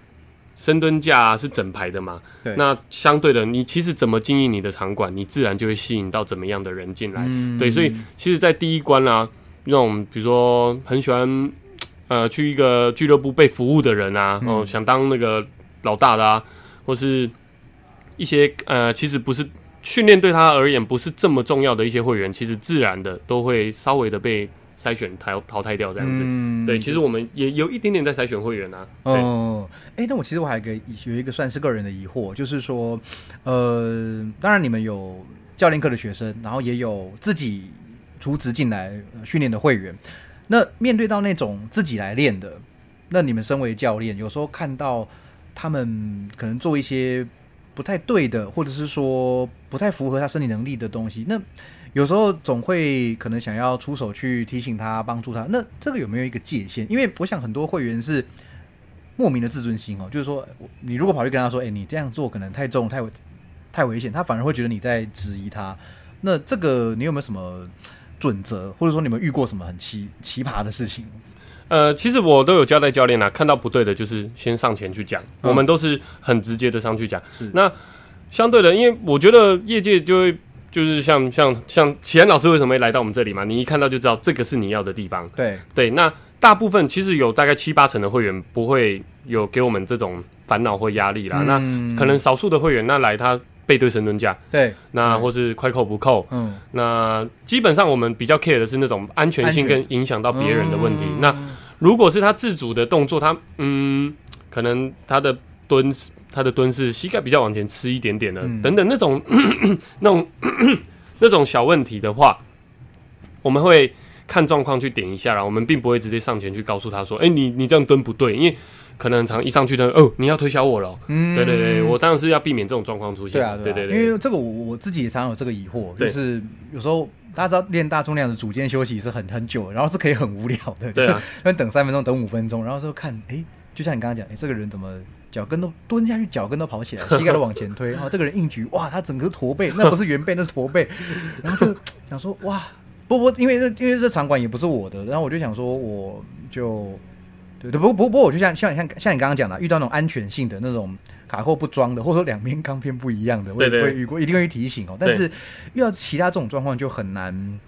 [SPEAKER 2] 深蹲架、是整排的嘛。
[SPEAKER 1] 对
[SPEAKER 2] 那相对的，你其实怎么经营你的场馆，你自然就会吸引到怎么样的人进来。
[SPEAKER 1] 嗯
[SPEAKER 2] 对，所以其实，在第一关啊，那种比如说很喜欢呃去一个俱乐部被服务的人啊，
[SPEAKER 1] 嗯
[SPEAKER 2] 哦、想当那个老大的啊，或是一些呃其实不是训练对他而言不是这么重要的一些会员，其实自然的都会稍微的被筛选淘淘汰掉这样子。
[SPEAKER 1] 嗯
[SPEAKER 2] 对，其实我们也有一点点在筛选会员啊。对，
[SPEAKER 1] 哦，哎、那我其实我还有一个有一个算是个人的疑惑，就是说，呃，当然你们有教练课的学生，然后也有自己出职进来呃训练的会员。那面对到那种自己来练的，那你们身为教练，有时候看到他们可能做一些不太对的，或者是说不太符合他身体能力的东西，那有时候总会可能想要出手去提醒他、帮助他。那这个有没有一个界限？因为我想很多会员是莫名的自尊心哦，就是说你如果跑去跟他说，哎、你这样做可能太重、太危太危险，他反而会觉得你在质疑他。那这个你有没有什么准则，或者说你们遇过什么很奇奇葩的事情？
[SPEAKER 2] 呃，其实我都有交代教练啊，看到不对的，就是先上前去讲，
[SPEAKER 1] 嗯
[SPEAKER 2] 我们都是很直接的上去讲。
[SPEAKER 1] 是
[SPEAKER 2] 那相对的，因为我觉得业界就会就是像像像启安老师为什么会来到我们这里嘛？你一看到就知道这个是你要的地方。
[SPEAKER 1] 对，
[SPEAKER 2] 对，那大部分其实有大概七八成的会员不会有给我们这种烦恼或压力啦。
[SPEAKER 1] 嗯
[SPEAKER 2] 那可能少数的会员，那来他背对神蹲架，
[SPEAKER 1] 对，
[SPEAKER 2] 那或是快扣不扣，
[SPEAKER 1] 嗯，
[SPEAKER 2] 那基本上我们比较 care 的是那种安全性跟影响到别人的问题。
[SPEAKER 1] 嗯
[SPEAKER 2] 那如果是他自主的动作，他嗯，可能他的蹲他的蹲是膝盖比较往前吃一点点的，
[SPEAKER 1] 嗯。
[SPEAKER 2] 等等那种 那种 那种小问题的话，我们会看状况去点一下啦，我们并不会直接上前去告诉他说，哎、你你这样蹲不对，因为可能常一上去的哦，你要推销我了，
[SPEAKER 1] 嗯。
[SPEAKER 2] 对对对，我当然是要避免这种状况出现，
[SPEAKER 1] 对啊，
[SPEAKER 2] 对
[SPEAKER 1] 对啊，
[SPEAKER 2] 对。
[SPEAKER 1] 因为这个我我自己也常常有这个疑惑，就是有时候大家知道练大重量的组间休息是很很久，然后是可以很无聊的，
[SPEAKER 2] 对啊，
[SPEAKER 1] 那等三分钟，等五分钟，然后说看，哎，就像你刚刚讲，哎，这个人怎么脚跟都蹲下去，脚跟都跑起来，膝盖都往前推，然后，这个人硬举，哇，他整个驼背，那不是圆背，那是驼背，然后就 想说，哇，不不，因为这因为这场馆也不是我的，然后我就想说，我就。对对，不不不过我就像像像像你刚刚讲的，遇到那种安全性的那种卡扣不装的，或者说两边钢片不一样的，我也会遇过，一定会提醒哦。但是遇到其他这种状况就很难，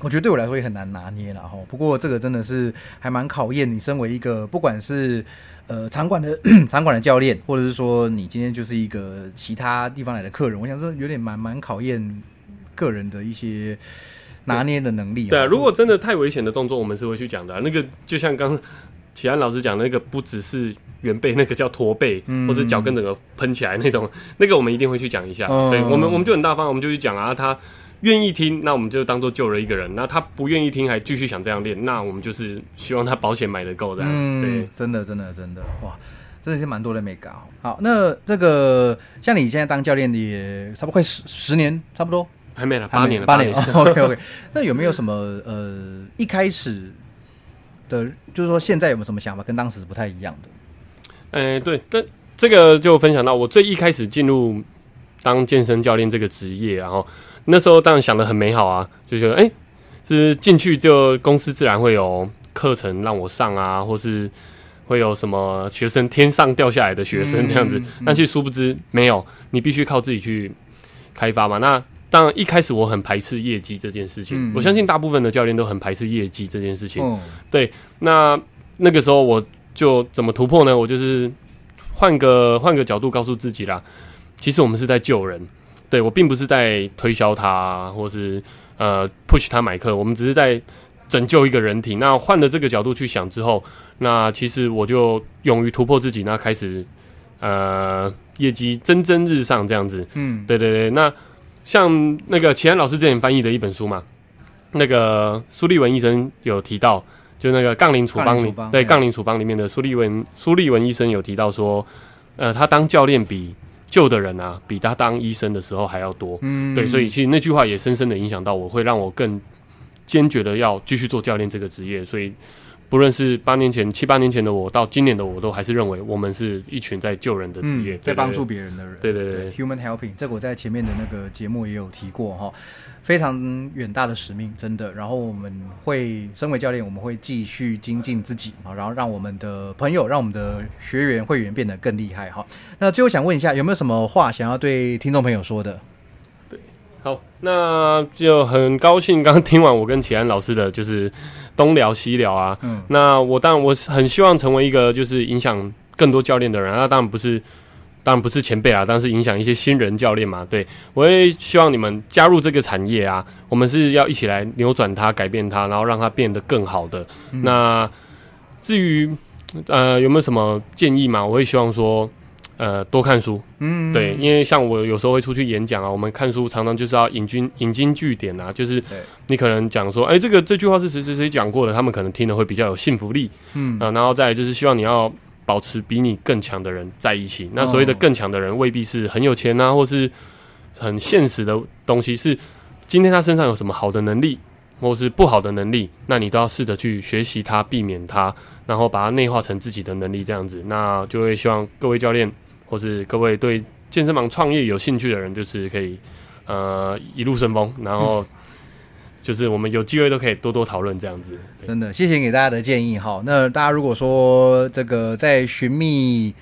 [SPEAKER 1] 我觉得对我来说也很难拿捏了哈。不过这个真的是还蛮考验你身为一个不管是呃场馆的 场馆的教练，或者是说你今天就是一个其他地方来的客人，我想这有点蛮蛮考验个人的一些拿捏的能力哦。
[SPEAKER 2] 对啊，如果真的太危险的动作，我们是会去讲的啊、那个就像刚启安老师讲的那个，不只是圆背，那个叫驼背，
[SPEAKER 1] 嗯
[SPEAKER 2] 或者脚跟整个喷起来那种，那个我们一定会去讲一下。
[SPEAKER 1] 嗯
[SPEAKER 2] 对我们，我们就很大方，我们就去讲啊。他愿意听，那我们就当做救了一个人；那他不愿意听，还继续想这样练，那我们就是希望他保险买的够的。嗯对
[SPEAKER 1] 嗯，，真的，真的，真的，哇，真的是蛮多的美感哦。好，那这个像你现在当教练的也差不多快十十年，差不多
[SPEAKER 2] 还没了，八年了，
[SPEAKER 1] 八年。OK OK，那有没有什么呃一开始的，就是说现在有没有什么想法跟当时是不太一样的？
[SPEAKER 2] 哎、对，但这个就分享到我最一开始进入当健身教练这个职业，然后那时候当然想的很美好啊，就觉得哎，是进去就公司自然会有课程让我上啊，或是会有什么学生天上掉下来的学生这样子，
[SPEAKER 1] 嗯嗯
[SPEAKER 2] 但其实殊不知没有，你必须靠自己去开发嘛。那当然一开始我很排斥业绩这件事情，
[SPEAKER 1] 嗯
[SPEAKER 2] 我相信大部分的教练都很排斥业绩这件事情。
[SPEAKER 1] 对
[SPEAKER 2] 那那个时候我就怎么突破呢？我就是换个换个角度告诉自己啦，其实我们是在救人，对我并不是在推销他，或是呃 push 他买课，我们只是在拯救一个人体。那换了这个角度去想之后，那其实我就勇于突破自己，那开始呃业绩蒸蒸日上这样子。
[SPEAKER 1] 嗯
[SPEAKER 2] 对对对，那像那个齐安老师之前翻译的一本书嘛，那个苏立文医生有提到，就那个杠铃处方里对杠铃处方里面的苏立文苏立文医生有提到说，呃，他当教练比救的人啊，比他当医生的时候还要多。
[SPEAKER 1] 嗯
[SPEAKER 2] 对，所以其实那句话也深深的影响到我，会让我更坚决的要继续做教练这个职业。所以不论是八年前、七八年前的我，到今年的我，都还是认为我们是一群在救人的职业，
[SPEAKER 1] 嗯，在
[SPEAKER 2] 对
[SPEAKER 1] 帮助。别人的人。
[SPEAKER 2] 对对对对
[SPEAKER 1] h u m a n helping，这个我在前面的那个节目也有提过哈，非常远大的使命，真的。然后我们会身为教练，我们会继续精进自己啊，然后让我们的朋友、让我们的学员、会员变得更厉害哈。那最后想问一下，有没有什么话想要对听众朋友说的？
[SPEAKER 2] 对好，那就很高兴刚听完我跟启安老师的，就是东聊西聊啊。
[SPEAKER 1] 嗯
[SPEAKER 2] 那我当然我是很希望成为一个就是影响更多教练的人，那当然不是，当然不是前辈啊，当然是影响一些新人教练嘛。对我也希望你们加入这个产业啊，我们是要一起来扭转它、改变它，然后让它变得更好的。那至于呃有没有什么建议嘛？我会希望说。呃，多看书，
[SPEAKER 1] 嗯，
[SPEAKER 2] 对，因为像我有时候会出去演讲啊，我们看书常常就是要引经引经据典啊，就是你可能讲说，哎、这个这句话是谁谁谁讲过的，他们可能听了会比较有信服力。
[SPEAKER 1] 嗯。
[SPEAKER 2] 啊、然后再来就是希望你要保持比你更强的人在一起。那所谓的
[SPEAKER 1] 哦
[SPEAKER 2] 更强的人，未必是很有钱啊，或是很现实的东西，是今天他身上有什么好的能力，或是不好的能力，那你都要试着去学习它，避免它，然后把它内化成自己的能力，这样子，那就会希望各位教练或是各位对健身房创业有兴趣的人，就是可以呃一路顺风，然后就是我们有机会都可以多多讨论这样子。
[SPEAKER 1] 真的，谢谢给大家的建议哈。那大家如果说这个在寻觅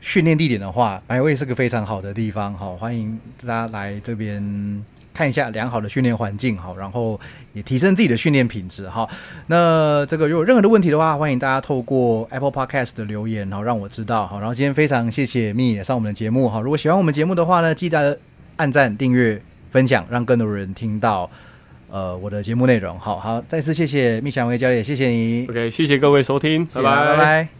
[SPEAKER 1] 训练地点的话，百味是个非常好的地方哈，欢迎大家来这边看一下良好的训练环境哈，然后也提升自己的训练品质哈。那这个如果有任何的问题的话，欢迎大家透过 Apple Podcast 的留言哈，让我知道哈。然后今天非常谢谢蜜也上我们的节目哈。如果喜欢我们节目的话呢，记得按赞、订阅、分享，让更多人听到。呃，我的节目内容，好好，再次谢谢蜜祥威教练，谢谢你
[SPEAKER 2] OK，谢谢各位收听，拜
[SPEAKER 1] 谢谢大家拜拜。